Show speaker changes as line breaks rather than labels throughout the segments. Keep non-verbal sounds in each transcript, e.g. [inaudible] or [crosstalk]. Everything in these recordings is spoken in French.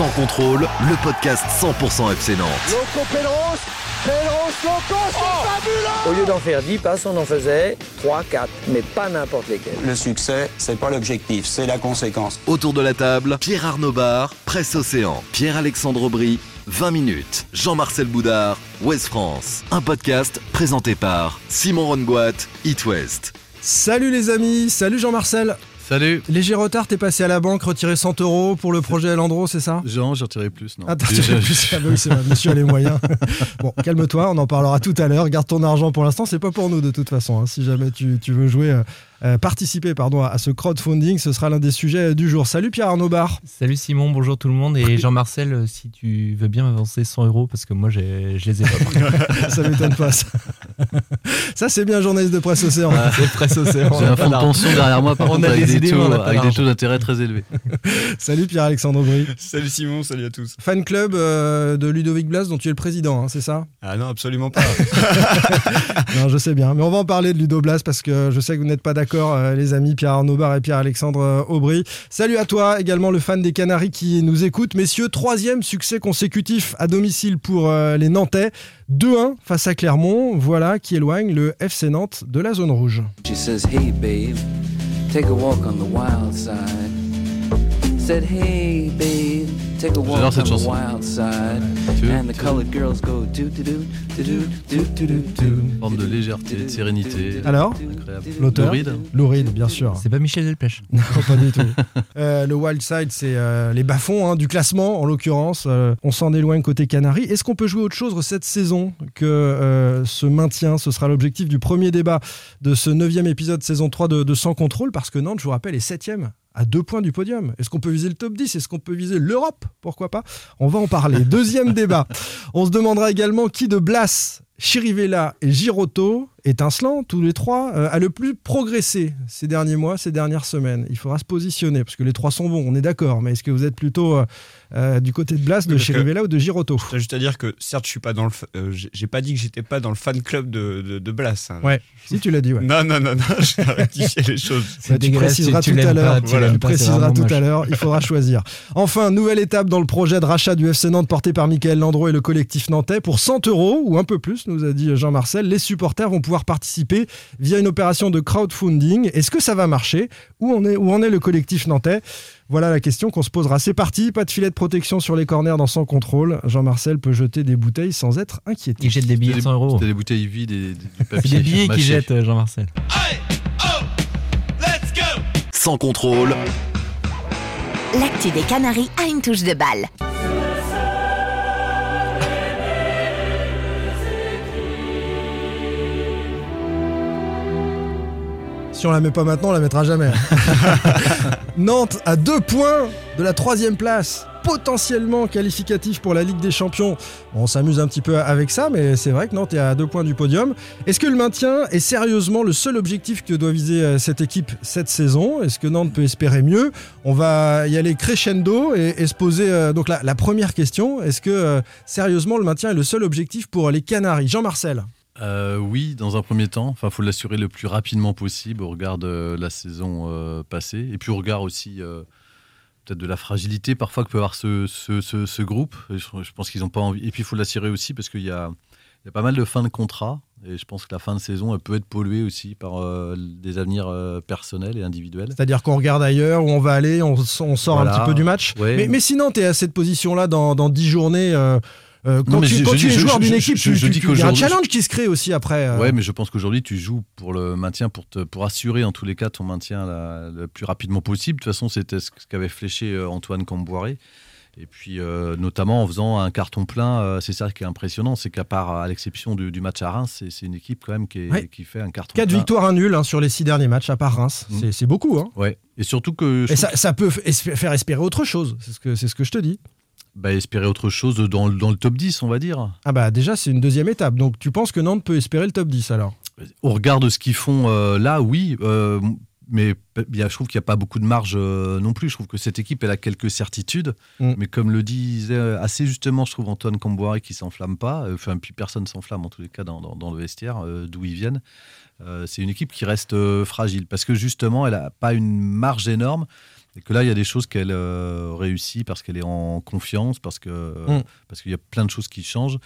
Sans contrôle, le podcast 100% FC Nantes.
Loco Pedros, Pedros Loco, c'est fabuleux
Au lieu d'en faire 10 passes, on en faisait 3, 4, mais pas n'importe lesquels.
Le succès, c'est pas l'objectif, c'est la conséquence.
Autour de la table, Pierre Arnaud Bar, Presse Océan, Pierre-Alexandre Aubry, 20 minutes, Jean-Marcel Boudard, Ouest France. Un podcast présenté par Simon Rongoat, It West.
Salut les amis, salut Jean-Marcel.
Salut
Léger retard, t'es passé à la banque, retiré 100 euros pour le projet Landreau, c'est ça?
Jean, j'ai retiré plus, non
Ah, t'as retiré plus, [laughs] ah bah oui, c'est vrai, monsieur a les moyens. [laughs] bon, calme-toi, on en parlera tout à l'heure. Garde ton argent pour l'instant, c'est pas pour nous de toute façon. hein. Si jamais tu, tu veux jouer, euh, euh, participer pardon, à, ce crowdfunding, ce sera l'un des sujets du jour. Salut Pierre Arnaud Bar.
Salut Simon, bonjour tout le monde. Et [laughs] Jean-Marcel, euh, si tu veux bien m'avancer 100 euros, parce que moi j'ai- je les ai pas. [laughs]
ça m'étonne pas. Ça, [laughs] Ça, c'est bien, journaliste de presse océan.
C'est presse océan.
J'ai un fonds de pension derrière moi, par
On
contre,
a
avec
des idées,
taux,
on a pas
avec des taux d'intérêt très élevés.
Salut Pierre-Alexandre Aubry.
Salut Simon, salut à tous.
Fan club euh, de Ludovic Blas, dont tu es le président, hein, c'est ça?
Ah non, absolument pas.
Non, je sais bien. Mais on va en parler de Ludo Blas parce que je sais que vous n'êtes pas d'accord, euh, les amis Pierre Arnaud et Pierre-Alexandre euh, Aubry. Salut à toi, également le fan des Canaries qui nous écoute. Messieurs, troisième succès consécutif à domicile pour euh, les Nantais. 2-1 face à Clermont. Voilà qui éloigne le FC Nantes de la zone rouge.
She says, Hey, babe, take a walk on the wild side. Said, Hey, babe, take a walk
J'adore
on
cette
the
chanson.
wild side.
Tu-
And the colored girls go do do do do do do do do.
Forme de légèreté, de sérénité.
Alors. L'auteur
Lauride
Louride, bien sûr.
C'est pas Michel Delpech. [laughs]
Non, pas du tout. Euh, le Wild Side, c'est euh, les bas-fonds hein, du classement, en l'occurrence. Euh, on s'en éloigne côté Canaries. Est-ce qu'on peut jouer autre chose cette saison que euh, ce maintien? Ce sera l'objectif du premier débat de ce neuvième épisode saison 3 de, de Sans Contrôle, parce que Nantes, je vous rappelle, est septième à deux points du podium. Est-ce qu'on peut viser le top 10 Est-ce qu'on peut viser l'Europe? Pourquoi pas? On va en parler. Deuxième [laughs] débat. On se demandera également qui de Blas, Chirivella et Giroto, étincelant tous les trois, euh, a le plus progressé ces derniers mois, ces dernières semaines. Il faudra se positionner, parce que les trois sont bons, on est d'accord, mais est-ce que vous êtes plutôt euh, euh, du côté de Blas, de Chirivella ou de Giroto
juste à dire que certes, je suis pas dans le. fa- euh, j'ai j'ai pas dit que j'étais pas dans le fan club de, de, de Blas. hein.
Ouais, si tu l'as dit, ouais.
Non, non, non, non, [laughs] j'ai rectifié les choses.
C'est
tu préciseras
tu-
tout à l'heure. Voilà, tu préciseras tout à l'heure. Il faudra choisir. Enfin, nouvelle étape dans le projet de rachat du FC Nantes porté par Michael Landreau et le collectif nantais. Pour 100 euros ou un peu plus, nous a dit Jean-Marcel, les supporters vont pouvoir participer via une opération de crowdfunding. Est-ce que ça va marcher? Où, on est, où en est le collectif nantais? Voilà la question qu'on se posera. C'est parti. Pas de filet de protection sur les corners dans son contrôle. Jean-Marcel peut jeter des bouteilles sans être inquiété.
Il jette des billets de 100 euros.
C'était des bouteilles vides et des- du
C'est
papier.
des billets qui
mâché.
jettent, euh, Jean-Marcel.
Sans contrôle,
L'actu des Canaries a une touche de balle.
Si on la met pas maintenant, on la mettra jamais. [laughs] Nantes à deux points de la troisième place, potentiellement qualificatif pour la Ligue des Champions. On s'amuse un petit peu avec ça, mais c'est vrai que Nantes est à deux points du podium. Est-ce que le maintien est sérieusement le seul objectif que doit viser euh, cette équipe cette saison? Est-ce que Nantes peut espérer mieux? On va y aller crescendo et, et se poser euh, donc la, la première question. Est-ce que euh, sérieusement le maintien est le seul objectif pour les Canaries? Jean-Marcel
Euh, oui, dans un premier temps. Enfin, faut l'assurer le plus rapidement possible au regard de la saison euh, passée. Et puis au regard aussi euh, peut-être de la fragilité parfois que peut avoir ce, ce, ce- ce groupe. Je, pense qu'ils n'ont pas envie. Et puis il faut l'assurer aussi parce qu'il y a, il y a pas mal de fins de contrat. Et je pense que la fin de saison elle peut être polluée aussi par euh, des avenirs euh, personnels et individuels.
C'est-à-dire qu'on regarde ailleurs, où on va aller, on, on sort un petit peu du match.
Ouais.
Mais, mais sinon, tu es à cette position-là dans, dans 10 journées. euh, euh, quand
Non,
tu,
je-
quand
je
tu es
je-
joueur d'une équipe,
je-
tu-
dis
tu- y a un challenge qui se crée aussi après. euh.
Ouais, mais je pense qu'aujourd'hui, tu joues pour le maintien, pour, te, pour assurer en tous les cas ton maintien la- le plus rapidement possible. De toute façon, c'était ce qu'avait fléché euh, Antoine Camboiré. Et puis, euh, notamment en faisant un carton plein, euh, c'est ça qui est impressionnant, c'est qu'à part, à l'exception du, du match à Reims, c'est une équipe quand même qui, est-
Ouais.
qui fait un carton
4
plein.
victoires, un nul hein, sur les 6 derniers matchs, à part Reims.
Mm.
C'est- beaucoup. Hein.
Ouais. Et surtout que
Et ça, ça peut es- faire espérer autre chose. C'est ce, que- ce que je te dis.
Bah, espérer autre chose dans, le- dans le top 10, on va dire.
Ah bah déjà, c'est une deuxième étape. Donc tu penses que Nantes peut espérer le top 10 alors?
Au regard de ce qu'ils font euh, là, oui. euh, mais je trouve qu'il n'y a pas beaucoup de marge euh, non plus. Je trouve que cette équipe, elle a quelques certitudes.
Mm.
Mais comme le disait assez justement, je trouve Antoine Camboire qui s'enflamme pas. Enfin, puis personne s'enflamme en tous les cas dans, dans- dans le vestiaire, d'où ils viennent. C'est une équipe qui reste fragile parce que justement, elle n'a pas une marge énorme. Et que là, il y a des choses qu'elle euh, réussit parce qu'elle est en confiance, parce que
Mm.
parce qu'il y a plein de choses qui changent.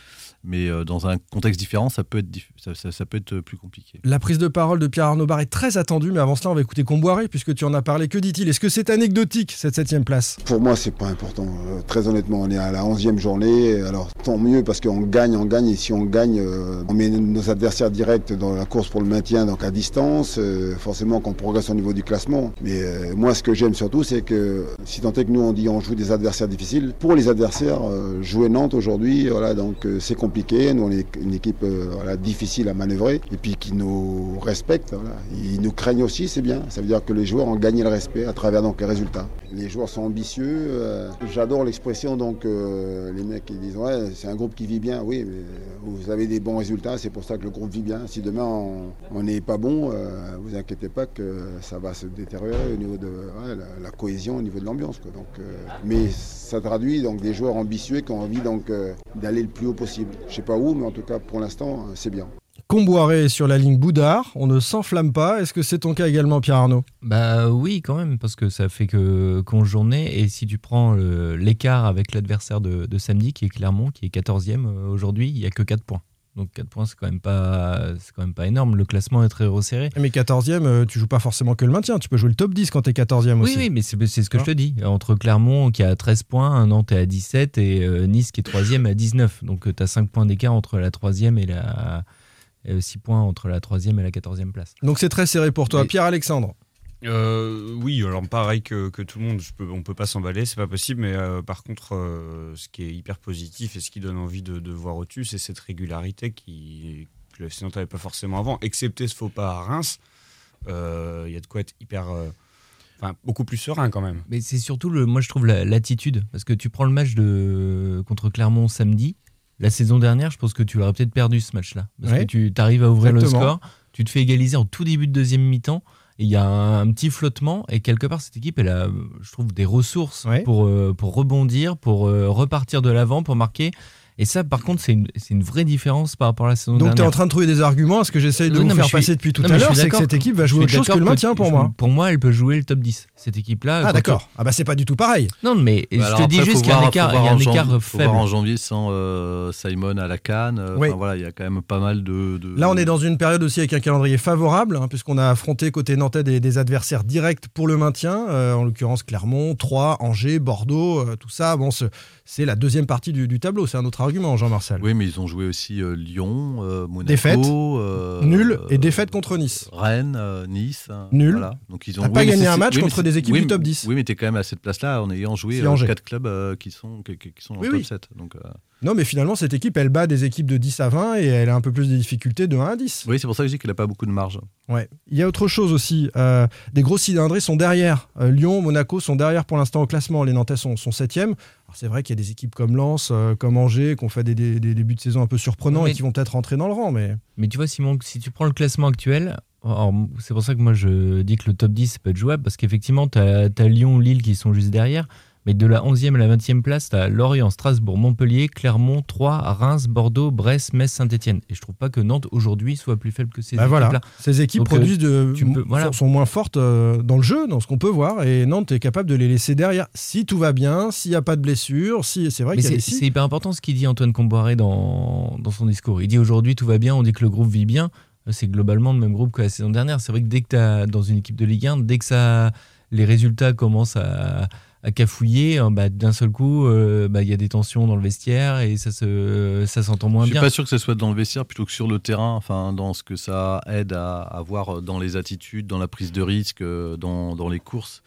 Mais euh, dans un contexte différent, ça peut être dif- ça, ça- ça peut être plus compliqué.
La prise de parole de Pierre Arnaud Bar est très attendue, mais avant cela, on va écouter Comboiré, puisque tu en as parlé. Que dit-il? Est-ce que c'est anecdotique, cette septième place?
Pour moi, c'est pas important. Euh, très honnêtement, on est à la 11e journée. Alors, tant mieux parce qu'on gagne, on gagne. Et si on gagne, euh, on met nos adversaires directs dans la course pour le maintien, donc à distance. Euh, forcément qu'on progresse au niveau du classement. Mais euh, moi, ce que j'aime surtout, c'est que si tant est que nous, on dit on joue des adversaires difficiles, pour les adversaires, euh, jouer Nantes aujourd'hui, voilà, donc euh, c'est compliqué. Nous, on est une équipe euh, voilà, difficile à manœuvrer et puis qui nous respecte. Ils nous craignent aussi, c'est bien. Ça veut dire que les joueurs ont gagné le respect à travers donc les résultats. Les joueurs sont ambitieux. J'adore l'expression donc les mecs qui disent ouais c'est un groupe qui vit bien. Oui, mais vous avez des bons résultats, c'est pour ça que le groupe vit bien. Si demain on n'est pas bon, vous inquiétez pas que ça va se détériorer au niveau de la, la cohésion, au niveau de l'ambiance. quoi. Donc, euh, mais ça traduit donc des joueurs ambitieux qui ont envie donc euh, d'aller le plus haut possible. Je sais pas où, mais en tout cas pour l'instant euh, c'est bien.
Comboiré sur la ligne Boudard, on ne s'enflamme pas. Est-ce que c'est ton cas également, Pierre Arnaud?
Bah oui, quand même, parce que ça fait que 11 journées. Et si tu prends le- l'écart avec l'adversaire de, de samedi, qui est Clermont, qui est 14e euh, aujourd'hui, il n'y a que 4 points. Donc 4 points, c'est quand, même pas- c'est quand même pas énorme. Le classement est très resserré.
Mais 14e, euh, tu joues pas forcément que le maintien, tu peux jouer le top 10 quand t'es 14e
Oui,
aussi.
oui, mais c'est ce que
Hein
je te dis. Entre Clermont qui a 13 points, Nantes est à 17 et euh, Nice qui est 3e à 19. Donc tu as 5 points d'écart entre la 3e et la. 6 points entre la 3e et la 14e place.
Donc c'est très serré pour toi. Pierre-Alexandre
Euh, oui, alors pareil que, que tout le monde, je peux, on peut pas s'emballer, c'est pas possible. Mais euh, par contre, euh, ce qui est hyper positif et ce qui donne envie de, de voir au-dessus, c'est cette régularité qui que le FC n'avait pas forcément avant, excepté ce faux pas à Reims. Il y a de quoi être hyper, enfin beaucoup plus serein quand même.
Mais c'est surtout, le, moi je trouve, la- l'attitude. Parce que tu prends le match de, contre Clermont samedi. La saison dernière, je pense que tu l'aurais peut-être perdu ce match-là. Parce
Ouais.
que tu arrives à ouvrir
Exactement.
le score, tu te fais égaliser en tout début de deuxième mi-temps. Il y a un, un petit flottement. Et quelque part, cette équipe, elle a, je trouve, des ressources
Ouais.
pour, euh, pour rebondir, pour euh, repartir de l'avant, pour marquer. Et ça, par contre, c'est une, c'est une vraie différence par rapport à la saison
Donc tu es en train de trouver des arguments à ce que j'essaye de vous
non,
faire
suis-
passer depuis tout
non,
à l'heure, c'est que cette équipe va jouer autre chose que le maintien pour moi.
Pour moi, elle peut jouer le top 10. Cette équipe-là.
Ah d'accord. Ah bah c'est pas du tout pareil.
Non, mais
Bah,
je
alors
te
après,
dis juste qu'il y a un écart,
faut
il y a un
en
écart
janvier- faut
faible.
voir en janvier sans euh, Simon à la canne. euh,
Oui.
enfin, voilà, il y a quand même pas mal de. de-
Là, on est dans une période aussi avec un calendrier favorable, hein, puisqu'on a affronté côté nantais des, des adversaires directs pour le maintien, euh, en l'occurrence Clermont, Troyes, Angers, Bordeaux, euh, tout ça. Bon, ce- c'est la deuxième partie du, du tableau. C'est un autre argument, Jean-Marcel.
Oui, mais ils ont joué aussi euh, Lyon, euh, Monaco.
Défaite.
euh,
Nul et défaite contre Nice.
Rennes, Nice. hein,
Nul.
Voilà. Donc ils ont
pas gagné un match
oui,
contre des équipes
oui,
du top
mais-
10.
Oui, mais t'es quand même à cette place-là en ayant joué. 4 clubs qui sont, qui, qui- sont le top
oui.
7. Donc,
Non, mais finalement, cette équipe, elle bat des équipes de 10 à 20 et elle a un peu plus de difficultés de 1 à 10.
Oui, c'est pour ça que je dis qu'il n'a pas beaucoup de marge.
Ouais. Il y a autre chose aussi. euh, des gros cylindrés sont derrière. Euh, Lyon, Monaco sont derrière pour l'instant au classement. Les Nantais sont, sont 7e. C'est vrai qu'il y a des équipes comme Lens, euh, comme Angers, qui ont fait des, des- des débuts de saison un peu surprenants
Mais-
et qui vont peut-être rentrer dans le rang. Mais
Mais tu vois, Simon, si tu prends le classement actuel, c'est pour ça que moi je dis que le top 10 ça peut être jouable, parce qu'effectivement, tu as, Lyon, Lille qui sont juste derrière. Mais de la 11e à la 20e place, tu as Lorient, Strasbourg, Montpellier, Clermont, Troyes, Reims, Bordeaux, Brest, Metz, Saint-Etienne. Et je trouve pas que Nantes aujourd'hui soit plus faible que ces
bah voilà,
équipes-là.
ces équipes
Donc, euh,
produisent de,
tu peux- voilà.
sont, moins fortes euh, dans le jeu, dans ce qu'on peut voir. Et Nantes est capable de les laisser derrière. Si tout va bien, s'il n'y a pas de blessure, si c'est vrai
c'est
si.
hyper important ce qu'il dit Antoine Comboiré dans, dans son discours. Il dit aujourd'hui tout va bien, on dit que le groupe vit bien. C'est globalement le même groupe que la saison dernière. C'est vrai que dès que tu dans une équipe de Ligue 1, dès que ça, les résultats commencent à, à cafouiller, hein, bah, d'un seul coup, euh, bah, il y a des tensions dans le vestiaire et ça se, ça s'entend moins
je suis
bien.
pas sûr que ce soit dans le vestiaire plutôt que sur le terrain, enfin dans ce que ça aide à, à voir dans les attitudes, dans la prise de risque, euh, dans, dans les courses.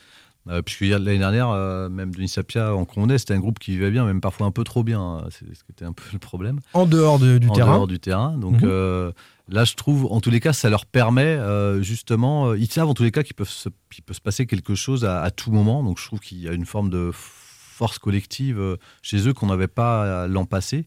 Euh, puisque l'année dernière, euh, même Denis Sapia en Condé, c'était un groupe qui vivait bien, même parfois un peu trop bien. C'est ce qui était un peu le problème.
En dehors de- du
en
terrain.
dehors du terrain. Donc
Mhm.
euh, là, je trouve, en tous les cas, ça leur permet justement. ils savent en tous les cas qu'il peut se, qu'il peut se passer quelque chose à, à tout moment. Donc je trouve qu'il y a une forme de force collective chez eux qu'on n'avait pas l'an passé.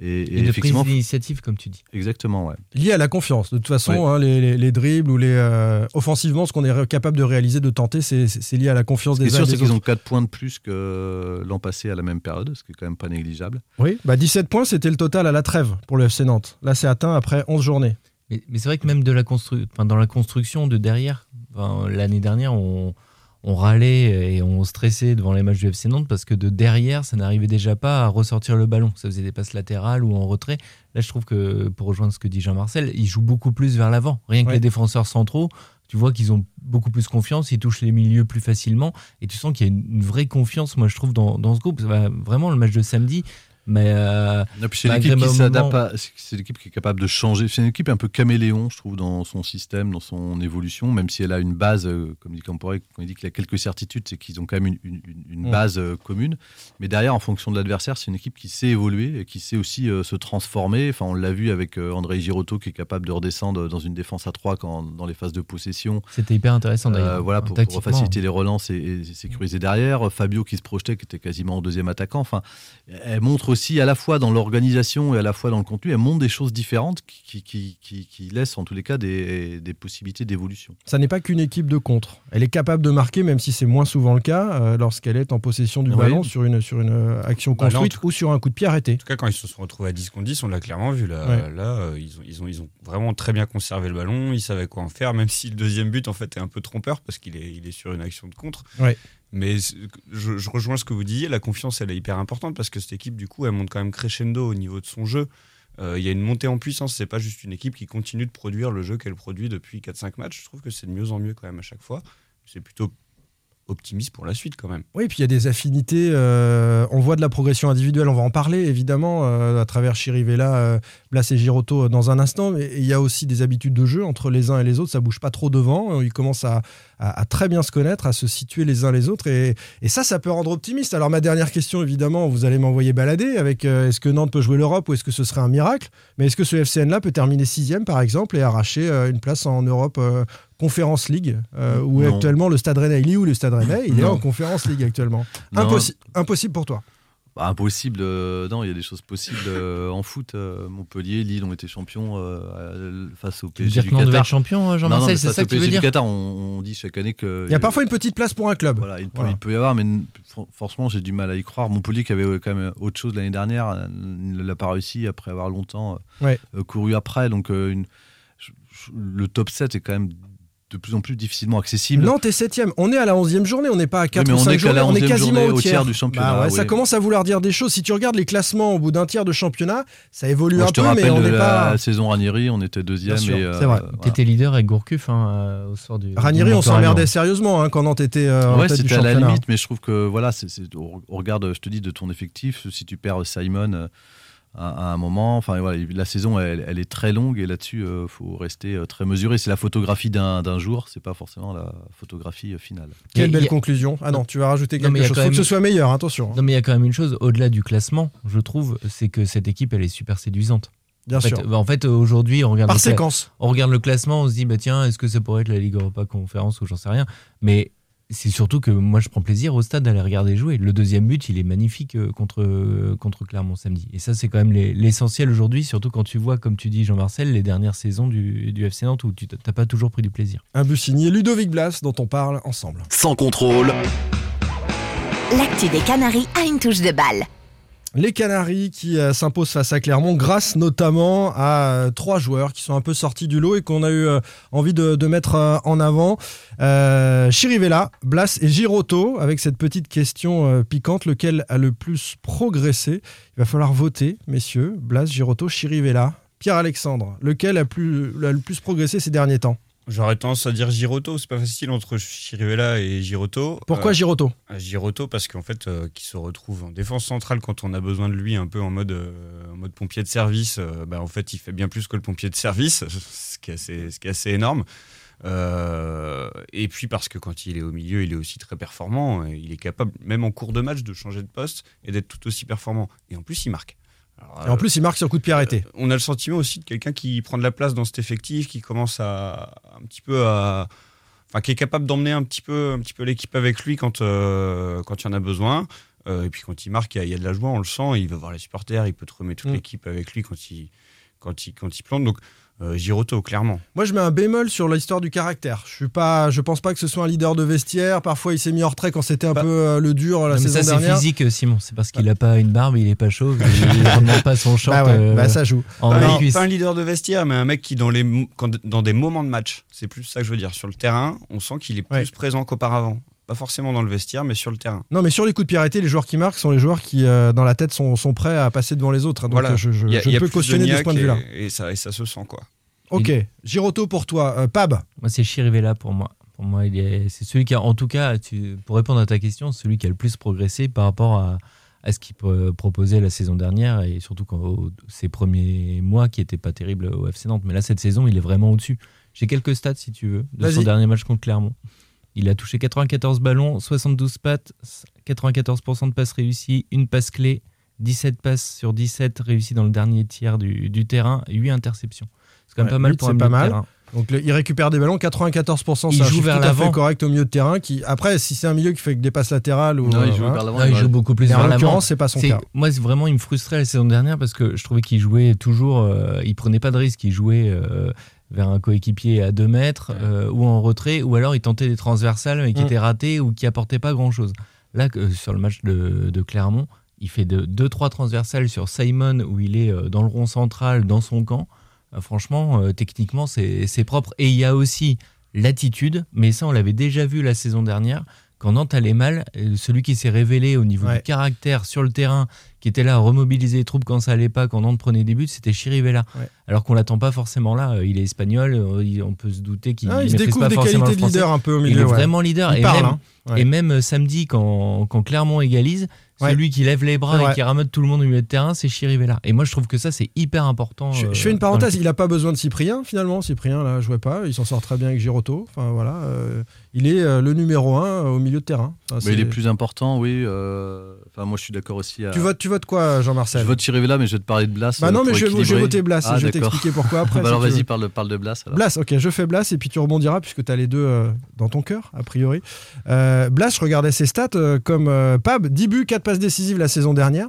Et,
Et, de prise d'initiative, comme tu dis.
Exactement, ouais.
Lié à la confiance. De toute façon,
Ouais.
hein, les, les- les dribbles ou les euh, offensivement, ce qu'on est capable de réaliser, de tenter, c'est- c'est c'est lié à la confiance
Ce
des uns
sûr,
et
c'est qu'ils ont
autres.
4 points de plus que l'an passé à la même période, ce qui est quand même pas négligeable.
Oui, bah 17 points, c'était le total à la trêve pour le FC Nantes. Là, c'est atteint après 11 journées.
Mais, mais c'est vrai que même de la constru- enfin, dans la construction de derrière, enfin, l'année dernière, on, on râlait et on stressait devant les matchs du FC Nantes parce que de derrière, ça n'arrivait déjà pas à ressortir le ballon. Ça faisait des passes latérales ou en retrait. Là, je trouve que, pour rejoindre ce que dit Jean-Marcel, ils jouent beaucoup plus vers l'avant. Rien que les défenseurs centraux, tu vois qu'ils ont beaucoup plus confiance, ils touchent les milieux plus facilement et tu sens qu'il y a une, une vraie confiance, moi, je trouve, dans, dans ce groupe. Bah, vraiment, le match de samedi. Mais euh,
c'est l'équipe qui
le
s'adapte,
moment-
à- c'est- c'est l'équipe qui est capable de changer. C'est une équipe un peu caméléon, je trouve, dans son système, dans son évolution, même si elle a une base, euh, comme dit Camporé, quand il dit qu'il y a quelques certitudes, c'est qu'ils ont quand même une, une- une- une
Mm.
base euh, commune. Mais derrière, en fonction de l'adversaire, c'est une équipe qui sait évoluer et qui sait aussi se transformer. Enfin, on l'a vu avec André Girotto qui est capable de redescendre dans une défense à 3 quand, dans les phases de possession.
c'était hyper intéressant d'ailleurs.
Voilà, pour, faciliter les relances et, et sécuriser derrière. Fabio qui se projetait, qui était quasiment deuxième attaquant. Enfin, elle montre aussi à la fois dans l'organisation et à la fois dans le contenu, elle montre des choses différentes qui, qui, qui, qui laissent en tous les cas des, des possibilités d'évolution.
Ça n'est pas qu'une équipe de contre. Elle est capable de marquer, même si c'est moins souvent le cas, euh, lorsqu'elle est en possession du
Oui.
ballon sur une, sur une euh, action
Bah, là,
construite ou sur un coup de pied arrêté.
En tout cas, quand ils se sont retrouvés à 10 contre 10, on l'a clairement vu. Là,
Ouais.
là euh, ils, ont, ils, ont, ils ont vraiment très bien conservé le ballon. Ils savaient quoi en faire, même si le deuxième but, en fait, est un peu trompeur parce qu'il est, il est sur une action de contre.
Ouais.
Mais je rejoins ce que vous disiez. La confiance, elle est hyper importante parce que cette équipe, du coup, elle monte quand même crescendo au niveau de son jeu. Euh, Il y a une montée en puissance. C'est pas juste une équipe qui continue de produire le jeu qu'elle produit depuis 4-5 matchs. Je trouve que c'est de mieux en mieux quand même à chaque fois. C'est plutôt optimiste pour la suite quand même.
Oui, puis il y a des affinités. euh, on voit de la progression individuelle. On va en parler évidemment euh, à travers Chirivella, euh, Blas et Girotto dans un instant. Mais il y a aussi des habitudes de jeu entre les uns et les autres. Ça bouge pas trop devant. Ils commencent à, très bien se connaître, à se situer les uns les autres. Et, ça, ça peut rendre optimiste. Alors ma dernière question, évidemment, vous allez m'envoyer balader avec est-ce que Nantes peut jouer l'Europe ou est-ce que ce serait un miracle? Mais est-ce que ce FCN-là peut terminer sixième par exemple et arracher une place en Europe Conference League euh, où
Non.
actuellement le Stade Rennais, il est où le Stade Rennais Il est
Non.
en Conference League actuellement.
Non.
Impossi- impossible pour toi.
Bah, impossible, euh, non, il y a des choses possibles euh, en foot. euh, Montpellier, Lille ont été champions face au
Tu veux
PSG
dire
du Qatar.
être champion,
Non, non,
Jean-Marcel,
mais
c'est
face
ça que tu veux
PSG du
dire
Qatar, on, on dit chaque année que
Il y a parfois une petite place pour un club.
Voilà, il peut,
Voilà.
il peut y avoir, mais franchement, j'ai du mal à y croire. Montpellier, qui avait quand même autre chose l'année dernière, ne l'a pas réussi après avoir longtemps
Ouais.
couru après. Donc, euh, une- le top 7 est quand même de plus en plus difficilement accessible.
Nantes est septième. On est à la 11e journée, on n'est pas à 4
mais
ou
on
5
est qu'à la
journées, on est
11e
quasiment
journée,
au
au
tiers.
tiers du championnat,
Bah ouais, Ça commence à vouloir dire des choses. Si tu regardes les classements au bout d'un tiers de championnat, ça évolue
Moi,
un
je te
peu, mais
rappelle
on
la
pas.
saison Ranieri, on était deuxième.
Sûr,
et, euh,
c'est vrai.
voilà.
T'étais leader avec Gourcuff hein, euh, au sort du.
Ranieri,
du
on s'emmerdait sérieusement hein, quand Nantes était euh,
Ouais, c'était à la limite, mais je trouve que voilà, c'est, on regarde, je te dis, de ton effectif, si tu perds Simon euh, à, à un moment, enfin voilà, la saison elle, elle est très longue et là-dessus, il faut rester euh, très mesuré. C'est la photographie d'un, d'un jour, c'est pas forcément la photographie euh, finale.
Quelle belle
a-
conclusion. Ah non, tu vas rajouter
Non,
quelque
a
chose. Faut que ce soit meilleur, attention. hein.
Non, mais il y a quand même une chose, au-delà du classement, je trouve, c'est que cette équipe, elle est super séduisante.
Bien
en fait,
sûr.
bah, en fait, aujourd'hui, on regarde,
Par séquence.
on regarde le classement, on se dit, bah, tiens, est-ce que ça pourrait être la Ligue Europa Conférence ou j'en sais rien. Mais c'est surtout que moi, je prends plaisir au stade d'aller regarder jouer. Le deuxième but, il est magnifique euh, contre, euh, contre Clermont samedi. Et ça, c'est quand même les- l'essentiel aujourd'hui, surtout quand tu vois, comme tu dis, Jean-Marcel, les dernières saisons du, du FC Nantes où tu t'as pas toujours pris du plaisir.
Un but signé Ludovic Blas dont on parle ensemble.
Sans contrôle,
L'actu des Canaries a une touche de balle.
Les Canaries qui euh, s'imposent face à Clermont grâce notamment à euh, trois joueurs qui sont un peu sortis du lot et qu'on a eu euh, envie de, mettre en avant. Chirivella, Blas et Girotto avec cette petite question piquante. Lequel a le plus progressé? Il va falloir voter, messieurs. Blas, Girotto, Chirivella. Pierre-Alexandre, lequel a le plus progressé ces derniers temps?
J'aurais tendance à dire Girotto, c'est pas facile entre Chirivella et Girotto.
Pourquoi
Euh,
Girotto
à Girotto parce qu'en fait, euh, qui se retrouve en défense centrale quand on a besoin de lui, un peu en mode, euh, en mode pompier de service. euh, bah, en fait, il fait bien plus que le pompier de service, [laughs] ce qui est assez, ce qui est assez énorme. Euh, et puis parce que quand il est au milieu, il est aussi très performant. et il est capable, même en cours de match, de changer de poste et d'être tout aussi performant. Et en plus, il marque. Alors,
Et en
euh,
plus, il marque sur coup de pied arrêté.
on a le sentiment aussi de quelqu'un qui prend de la place dans cet effectif, qui commence à un petit peu à, enfin, qui est capable d'emmener un petit peu, un petit peu l'équipe avec lui quand euh, quand il y en a besoin. Euh, et puis quand il marque, il y, a- il y a de la joie, on le sent. Il va voir les supporters, il peut te remettre toute
Mm.
l'équipe avec lui quand il quand il quand il plante. Donc euh, Girotto, clairement.
Moi, je mets un bémol sur l'histoire du caractère. Je suis pas, je pense pas que ce soit un leader de vestiaire. Parfois, il s'est mis en retrait quand c'était un peu euh, le dur la
Non, mais
saison
ça, c'est
dernière.
physique, euh, Simon. C'est parce qu'il a pas une barbe, il est pas chauve, il ne [laughs] remonte pas son short.
Bah ouais,
euh,
bah ça joue.
en
Pas, un- pas leader de vestiaire, mais un mec qui, dans, les, quand- dans des moments de match, c'est plus ça que je veux dire. Sur le terrain, on sent qu'il est plus
Ouais.
présent qu'auparavant. Pas forcément dans le vestiaire, mais sur le terrain.
Non, mais sur les coups de pied arrêtés, les joueurs qui marquent sont les joueurs qui, euh, dans la tête, sont, sont prêts à passer devant les autres. Donc
voilà,
euh, je, je,
a-
je peux
plus de
cautionner de ce point de vue-là.
Et, et ça, et ça se sent, quoi.
Ok, Giroto pour toi. Euh, Pab
Moi, c'est Chirivella pour moi. Pour moi, il est, c'est celui qui a, en tout cas, tu- pour répondre à ta question, celui qui a le plus progressé par rapport à, à ce qu'il pro- proposait la saison dernière et surtout quand, au- ses premiers mois qui n'étaient pas terribles au FC Nantes. Mais là, cette saison, il est vraiment au-dessus. J'ai quelques stats, si tu veux, de son dernier match contre Clermont. Il a touché 94 ballons, 72 pattes, 94% de passes réussies, une passe clé, 17 passes sur 17 réussies dans le dernier tiers du, du terrain, 8 interceptions. C'est quand même
Ouais,
pas mal pour
c'est
un
pas
de
mal.
terrain.
Donc le- il récupère des ballons, 94%,
Il joue vers
tout à fait
l'avant.
correct au milieu de terrain. Qui, après, si c'est un milieu qui fait que des passes latérales ou
Non, il
euh,
joue
voilà.
vers l'avant.
Non, il joue beaucoup plus
en
vers l'avant.
l'occurrence, c'est pas son cas.
Moi, c'est vraiment, il me frustrait la saison dernière parce que je trouvais qu'il jouait toujours. euh, il prenait pas de risque. Il jouait euh, vers un coéquipier à 2 mètres euh, ou en retrait, ou alors il tentait des transversales mais qui
Mm.
étaient ratés ou qui apportaient pas grand chose. Là, que- sur le match de, de Clermont, il fait 2-3 transversales sur Simon où il est euh, dans le rond central, dans son camp. Euh, franchement, euh, techniquement, c'est propre. Et il y a aussi l'attitude, mais ça, on l'avait déjà vu la saison dernière. Quand Nantes allait mal, euh, celui qui s'est révélé au niveau
Ouais.
du caractère sur le terrain, qui était là à remobiliser les troupes quand ça allait pas, quand Nantes prenait des buts, c'était Chirivella.
Ouais.
Alors qu'on l'attend pas forcément là. Euh, Il est espagnol, euh, on peut se douter qu'il
Ah, il se
maîtrise
découvre
pas
des qualités de leader un peu au
Il
milieu.
est
ouais.
vraiment leader.
Il
et,
parle,
même,
hein. Ouais.
et même euh, samedi, quand, quand Clermont égalise,
Ouais.
celui qui lève les bras et qui rameute tout le monde au milieu de terrain, c'est Chirivella. Et moi, je trouve que ça, c'est hyper important.
Je,
euh,
je fais une parenthèse, il a pas besoin de Cyprien finalement. Cyprien là jouait pas, il s'en sort très bien avec Giroto. Enfin voilà, euh, il est euh, le numéro un euh, au milieu de terrain. Enfin,
Mais il est plus important, oui. euh, Enfin, moi, je suis d'accord aussi. À...
Tu votes, tu votes quoi,
Je
Jean-Marcel
vote Chirivella, mais je vais te parler de Blas.
Bah
euh,
non, mais
pour
je, je vais voter Blas.
Ah,
je vais t'expliquer pourquoi [laughs] après.
Bah alors, vas-y, parle, parle de Blas. alors.
Blas, ok, je fais Blas et puis tu rebondiras puisque tu as les deux euh, dans ton cœur, a priori. Euh, Blas, je regardais ses stats euh, comme euh, Pab 10 buts, 4 passes décisives la saison dernière.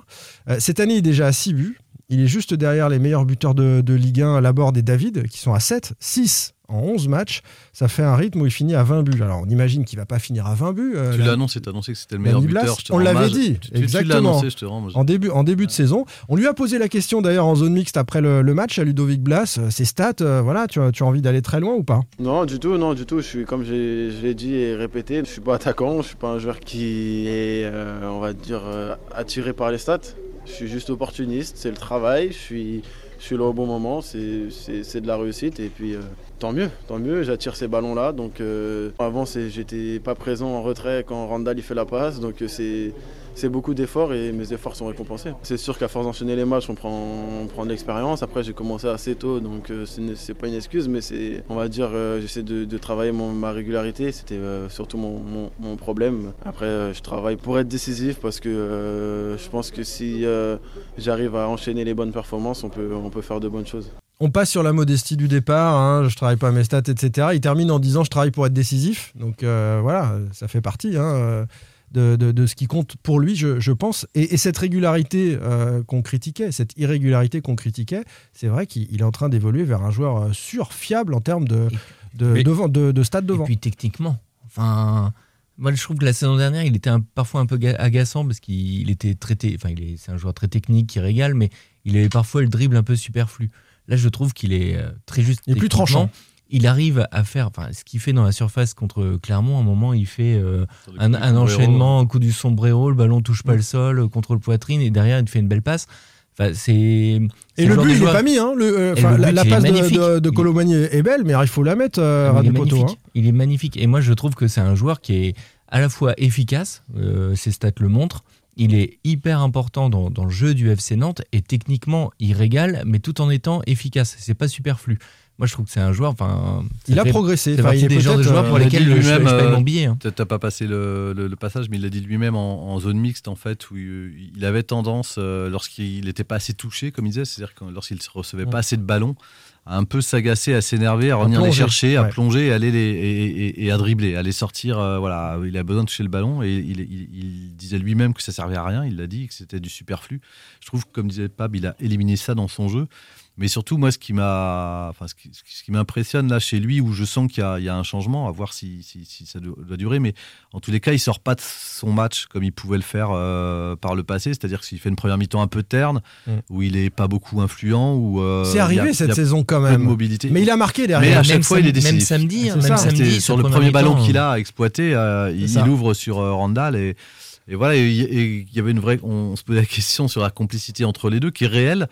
Euh, cette année, il est déjà à 6 buts. Il est juste derrière les meilleurs buteurs de, de Ligue 1, Laborde et David, qui sont à 7, 6 en 11 matchs. Ça fait un rythme où il finit à 20 buts. Alors, on imagine qu'il va pas finir à 20 buts. euh,
Tu l'as annoncé, t'as annoncé que c'était le meilleur
Blas,
buteur. je te
on l'avait dit,
Tu- tu- Tu l'as
exactement.
annoncé, je te rends.
En début, en début de saison. On lui a posé la question d'ailleurs en zone mixte après le, le match à Ludovic Blas. Euh, Ses stats, euh, voilà, tu as, tu as envie d'aller très loin ou pas?
Non, du tout, non, du tout. Je suis, comme je l'ai dit et répété, je suis pas attaquant, je suis pas un joueur qui est, euh, on va dire, euh, attiré par les stats. Je suis juste opportuniste, c'est le travail, je suis, je suis là au bon moment, c'est- de la réussite et puis euh, tant mieux, tant mieux, j'attire ces ballons-là. Donc euh, avant, j'étais pas présent en retrait quand Randall il fait la passe, donc euh, c'est c'est beaucoup d'efforts et mes efforts sont récompensés. C'est sûr qu'à force d'enchaîner les matchs, on prend, on prend de l'expérience. Après, j'ai commencé assez tôt, donc euh, c'est pas une excuse, mais c'est, on va dire, euh, j'essaie de, travailler ma régularité. C'était euh, surtout mon, problème. Après, je travaille pour être décisif parce que je pense que si j'arrive à enchaîner les bonnes performances, on peut, on peut faire de bonnes choses.
On passe sur la modestie du départ, hein, je travaille pas mes stats, etc. Il termine en disant je travaille pour être décisif. Donc voilà, ça fait partie hein, de, de- de ce qui compte pour lui, je, je pense. Et, et cette régularité euh, qu'on critiquait, cette irrégularité qu'on critiquait, c'est vrai qu'il il est en train d'évoluer vers un joueur euh, sûr, fiable en termes de, de,
Mais-
devant- de, de stade devant.
Et puis techniquement, enfin, moi je trouve que la saison dernière, il était un- parfois un peu ga- agaçant parce qu'il était traité, enfin, il est, c'est un joueur très technique qui régale, mais il avait parfois le dribble un peu superflu. Là, je trouve qu'il est euh, très juste.
Il est plus tranchant.
Il arrive à faire, enfin, ce qu'il fait dans la surface contre Clermont, à un moment, il fait euh, un, enchaînement, un coup du sombrero, le ballon touche pas le sol, euh, contrôle poitrine, et derrière, il fait une belle passe. Enfin, c'est.
Et le but,
de
il n'est pas mis. Hein, le, euh,
le
la,
but,
la passe de,
magnifique.
de, de
Il-
Colomagny est belle, mais il faut la mettre euh,
il, est
du poteau.
magnifique.
hein.
il est magnifique. Et moi, je trouve que c'est un joueur qui est à la fois efficace, euh, ses stats le montrent. Il est hyper important dans, dans le jeu du FC Nantes et techniquement, il régale, mais tout en étant efficace. C'est pas superflu. Moi, je trouve que c'est un joueur. Enfin,
Il a
fait-
progressé.
C'est
est
des genres de joueurs
euh,
pour lesquels je
lui-même,
paye
euh,
mon billet. hein.
T'as pas passé le, le- le passage, mais il l'a dit lui-même en, en zone mixte, en fait, où il, il avait tendance, euh, lorsqu'il n'était pas assez touché, comme il disait, c'est-à-dire lorsqu'il ne recevait pas assez de ballons, à un peu s'agacer, à s'énerver, à revenir les chercher, à
ouais.
plonger, à aller les, et, et- et à dribbler, à les sortir. euh, voilà, il a besoin de toucher le ballon et il, il- il disait lui-même que ça servait à rien. Il l'a dit que c'était du superflu. Je trouve que, comme disait Pab, il a éliminé ça dans son jeu. Mais surtout, moi, ce qui m'a, enfin, ce qui, ce qui m'impressionne là chez lui, où je sens qu'il y, a- il y a un changement, à voir si, si- si ça doit, durer. Mais en tous les cas, il sort pas de son match comme il pouvait le faire euh, par le passé. C'est-à-dire qu'il fait une première mi-temps un peu terne,
Mm.
où il est pas beaucoup influent, où euh,
C'est
a-
arrivé cette saison quand même.
mobilité.
Mais il a marqué
Mais
derrière.
à chaque
Même
fois,
sam-
il est décisif.
même samedi, hein, même
ça.
samedi,
C'était
sa
sur le premier ballon qu'il a exploité, euh, il, ouvre sur euh, Randall et, et voilà. il y avait une vraie. On se posait la question sur la complicité entre les deux, qui est réelle,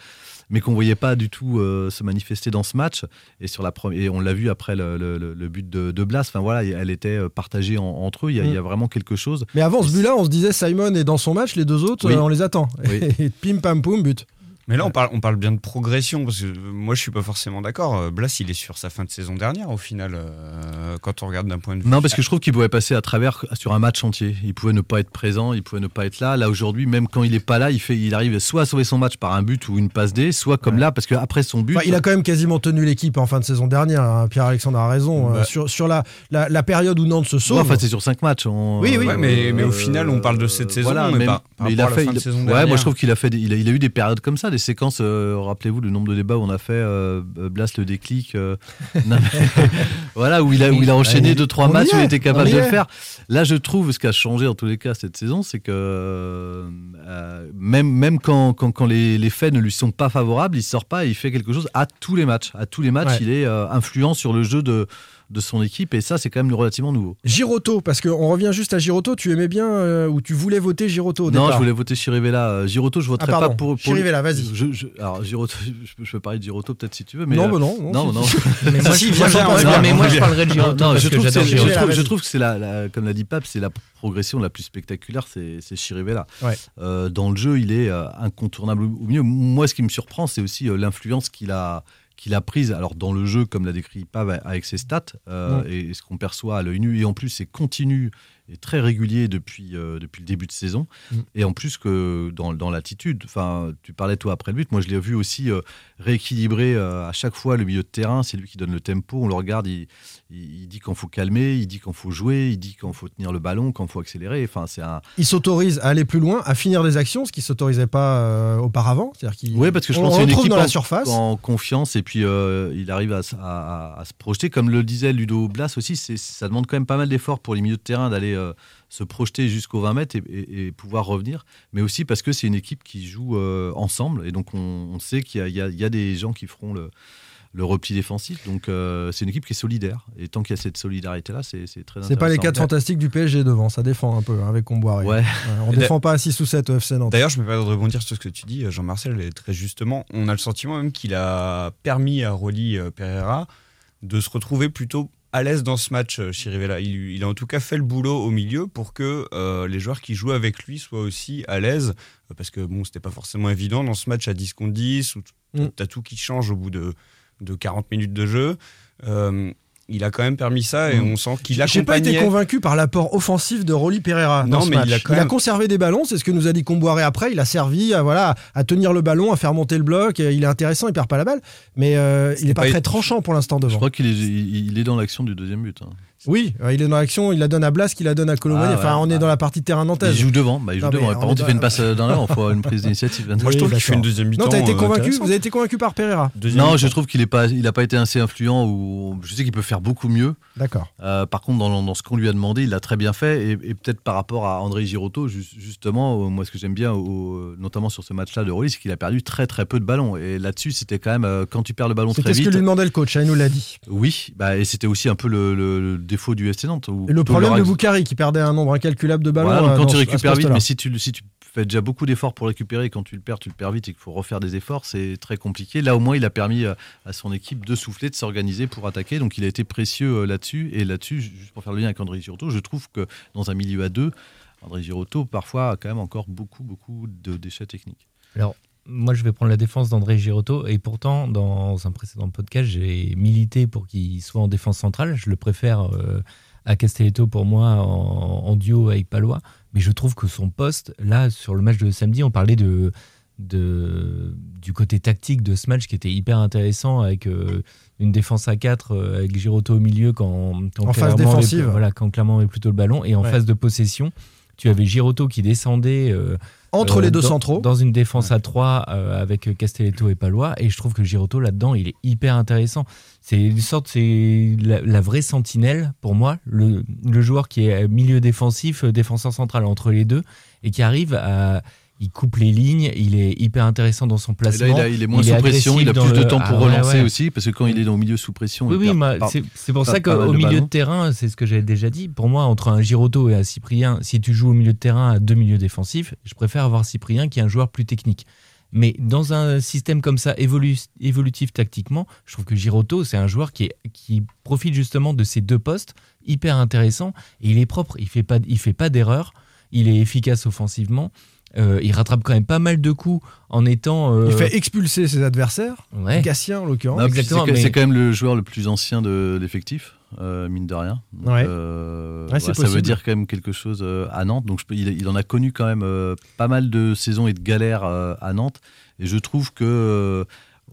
mais qu'on voyait pas du tout euh, se manifester dans ce match. Et sur la et on l'a vu après le, le- le- le but de, de Blas. Enfin voilà, elle était euh, partagée en- entre eux. Il y, a,
Mm.
il y a vraiment quelque chose.
Mais avant ce but-là, on se disait Simon est dans son match, les deux autres,
Oui.
euh, on les attend.
Oui. [laughs]
Et pim pam poum, but.
Mais là, on parle, on parle bien de progression, parce que euh, moi, je suis pas forcément d'accord. Euh, Blas, il est sur sa fin de saison dernière, au final, euh, quand on regarde d'un point de vue.
Non, parce que je trouve qu'il pouvait passer à travers sur un match entier. Il pouvait ne pas être présent, il pouvait ne pas être là. Là aujourd'hui, même quand il est pas là, il fait, il arrive soit à sauver son match par un but ou une passe D, soit comme là, parce qu'après son but,
Enfin, il a quand même quasiment tenu l'équipe en fin de saison dernière. hein. Pierre-Alexandre a raison.
Bah.
Euh, sur sur la, la, la période où Nantes se sauve.
Ouais, enfin, c'est sur 5 matchs. on-
Oui, oui.
Ouais, mais- mais au final, on parle de cette saison, mais
même-
par- par
il a
à la
fait.
fin de
il-
saison
ouais, moi je trouve qu'il a fait. des- il, a, il a eu des périodes comme ça, des séquences. euh, Rappelez-vous le nombre de débats où on a fait euh, Blas le déclic. euh, [laughs] non, mais- [laughs] voilà, où il a, où il a enchaîné
Ouais,
deux trois
on y
matchs où il était capable de le faire. Là, je trouve ce qui a changé en tous les cas cette saison, c'est que euh, même même quand, quand, quand les, les faits ne lui sont pas favorables, il sort pas et il fait quelque chose à tous les matchs. À tous les matchs,
Ouais.
il est euh, influent sur le jeu de de son équipe et ça c'est quand même relativement nouveau.
Giroto, parce qu'on revient juste à Giroto. Tu aimais bien euh, ou tu voulais voter Giroto au
Non,
départ
je voulais voter Chirivella. Euh, Giroto, je voterai
Ah, pardon.
pas pour. pour
Chirivella, vas-y.
Je, je- alors, Giroto, [laughs] je, peux- je peux parler de Giroto peut-être si tu veux. Mais
Non,
euh,
bah non, non,
non,
si,
non.
Mais moi,
Si,
je-
viens,
moi,
viens,
je-
viens,
mais moi, je parlerai de Giroto
non,
parce
je,
que
trouve que
j'adore
c'est- je,
Giroto.
trouve,
vas-y.
je trouve que c'est la, la- comme l'a dit Pape, c'est la progression la plus spectaculaire, c'est c'est Chirivella.
Ouais.
Euh, dans le jeu, il est incontournable au mieux. Moi, ce qui me surprend, c'est aussi l'influence qu'il a qu'il a prise, alors dans le jeu, comme l'a décrit Pav, avec ses stats, euh,
Mm.
et ce qu'on perçoit à l'œil nu, et en plus c'est continu et très régulier depuis, euh, depuis le début de saison,
Mm.
et en plus que dans, dans l'attitude, tu parlais toi après le but, moi je l'ai vu aussi euh, rééquilibrer euh, à chaque fois le milieu de terrain, c'est lui qui donne le tempo, on le regarde, il, il, il dit quand faut calmer, il dit quand faut jouer, il dit quand faut tenir le ballon, quand faut accélérer, enfin c'est un...
Il s'autorise à aller plus loin, à finir des actions, ce qui s'autorisait pas auparavant. C'est-à-dire qu'il.
Oui, parce que je pense une équipe
dans la
en-
surface.
en confiance et puis il arrive à, à- à- à se projeter. Comme le disait Ludo Blas aussi, ça demande quand même pas mal d'efforts pour les milieux de terrain d'aller euh, se projeter jusqu'aux 20 mètres et, et- et pouvoir revenir. Mais aussi parce que c'est une équipe qui joue euh, ensemble et donc on, on sait qu'il y, a- il y a- il y a des gens qui feront le, le repli défensif. Donc euh, c'est une équipe qui est solidaire et tant qu'il y a cette solidarité-là, c'est c'est très
C'est pas les
intéressant.
quatre fantastiques du PSG devant, ça défend un peu hein, avec Comboiré.
Ouais.
on
Et
défend pas à 6 ou 7 au FC Nantes.
D'ailleurs, je me permets de rebondir sur ce que tu dis, Jean-Marcel, et très justement. On a le sentiment même qu'il a permis à Rolly Pereira de se retrouver plutôt à l'aise dans ce match, euh, Chirivella. Il, il a en tout cas fait le boulot au milieu pour que euh, les joueurs qui jouent avec lui soient aussi à l'aise, euh, parce que bon, c'était pas forcément évident dans ce match à 10 contre 10, où
Mm.
tu as tout qui change au bout de, de 40 minutes de jeu. Euh, il a quand même permis ça et
Mm.
on sent qu'il
J'ai pas été convaincu par l'apport offensif de Rolly Pereira.
Non,
dans ce
mais
match.
il a quand même-
conservé des ballons, c'est ce que nous a dit Comboiré après. Il a servi à, voilà, à tenir le ballon, à faire monter le bloc. Il est intéressant, il perd pas la balle. Mais euh, il est pas,
pas-
très tranchant pour l'instant
Je
devant.
crois qu'il est, il, il est dans l'action du deuxième but. hein.
Oui, euh, il est dans l'action, il la donne à Blas, il la donne à Colomani.
Ah,
enfin,
ouais,
on est dans la partie terrain
Il
nantaise.
joue devant. Bah, il joue
Non,
devant.
on
Par contre, il fait une passe dans l'air, il faut une prise d'initiative.
Moi, je trouve qu'il fait une deuxième mi-temps.
Non, t'as été
euh,
convaincu. Vous avez été convaincu par Pereira
Deuxième
Non, je trouve qu'il n'a pas, il a pas été assez influent. Ou je sais qu'il peut faire beaucoup mieux.
D'accord.
Euh, par contre, dans, dans ce qu'on lui a demandé, il l'a très bien fait. Et, et peut-être par rapport à André Girotto, ju- justement, moi, ce que j'aime bien, au- notamment sur ce match-là de Rolly, c'est qu'il a perdu très très peu de ballons. Et là-dessus, c'était quand même euh, quand tu perds le ballon très
C'était ce
vite.
que lui demandait le coach, hein, il nous l'a dit.
Oui, bah, et c'était aussi un peu le défaut du FC Nantes. ou
le problème
leur
de Boukari qui perdait un nombre incalculable de ballons.
Voilà, donc
euh,
quand
dans
tu récupères vite, mais si tu, si tu fais déjà beaucoup d'efforts pour récupérer, et quand tu le perds, tu le perds vite et qu'il faut refaire des efforts, c'est très compliqué. Là, au moins, il a permis euh, à son équipe de souffler, de s'organiser pour attaquer. Donc, il a été précieux euh, là-dessus. Et là-dessus, juste pour faire le lien avec André Girotto, je trouve que dans un milieu à deux, André Girotto, parfois, a quand même encore beaucoup, beaucoup de déchets techniques.
Alors, moi, je vais prendre la défense d'André Girotto. Et pourtant, dans un précédent podcast, j'ai milité pour qu'il soit en défense centrale. Je le préfère euh, à Castelletto pour moi en, en duo avec Palois. Mais je trouve que son poste, là, sur le match de samedi, on parlait de, de, du côté tactique de ce match qui était hyper intéressant avec euh, une défense à 4 euh, avec Girotto au milieu quand, quand
En phase
avait-
défensive.
voilà, quand Clermont avait plutôt le ballon et en
Ouais.
phase de possession tu avais Giroto qui descendait. euh,
Entre
euh,
les deux
dans-
centraux.
Dans une défense à 3 avec Castelletto et Palois. Et je trouve que Giroto là-dedans, il est hyper intéressant. C'est une sorte, c'est la, la vraie sentinelle pour moi, le, le joueur qui est milieu défensif, euh, défenseur central entre les deux et qui arrive à. Il coupe les lignes, il est hyper intéressant dans son
Et
placement.
là, il, a- il est moins sous pression, il a
dans
plus de temps pour
Ah
relancer
ouais.
aussi, parce que quand il est au milieu sous pression,
Oui, oui, c'est pour ça qu'au milieu de terrain, c'est ce que j'avais déjà dit. Pour moi, entre un Giroto et un Cyprien, si tu joues au milieu de terrain à deux milieux défensifs, je préfère avoir Cyprien qui est un joueur plus technique. Mais dans un système comme ça, évolu- évolutif tactiquement, je trouve que Giroto, c'est un joueur qui, est- qui profite justement de ces deux postes, hyper intéressant. Et il est propre, il fait pas, il fait pas d'erreur, il est efficace offensivement. Euh, il rattrape quand même pas mal de coups en étant. euh,
Il fait expulser ses adversaires.
Ouais.
En l'occurrence.
Non, puis
Exactement,
c'est
mais-
quand même le joueur le plus ancien de l'effectif, euh, mine de rien. Donc,
Ouais.
euh,
Ouais, c'est
ouais, ça veut dire quand même quelque chose euh, à Nantes. Donc je peux- il, il en a connu quand même euh, pas mal de saisons et de galères euh, à Nantes. Et je trouve que euh,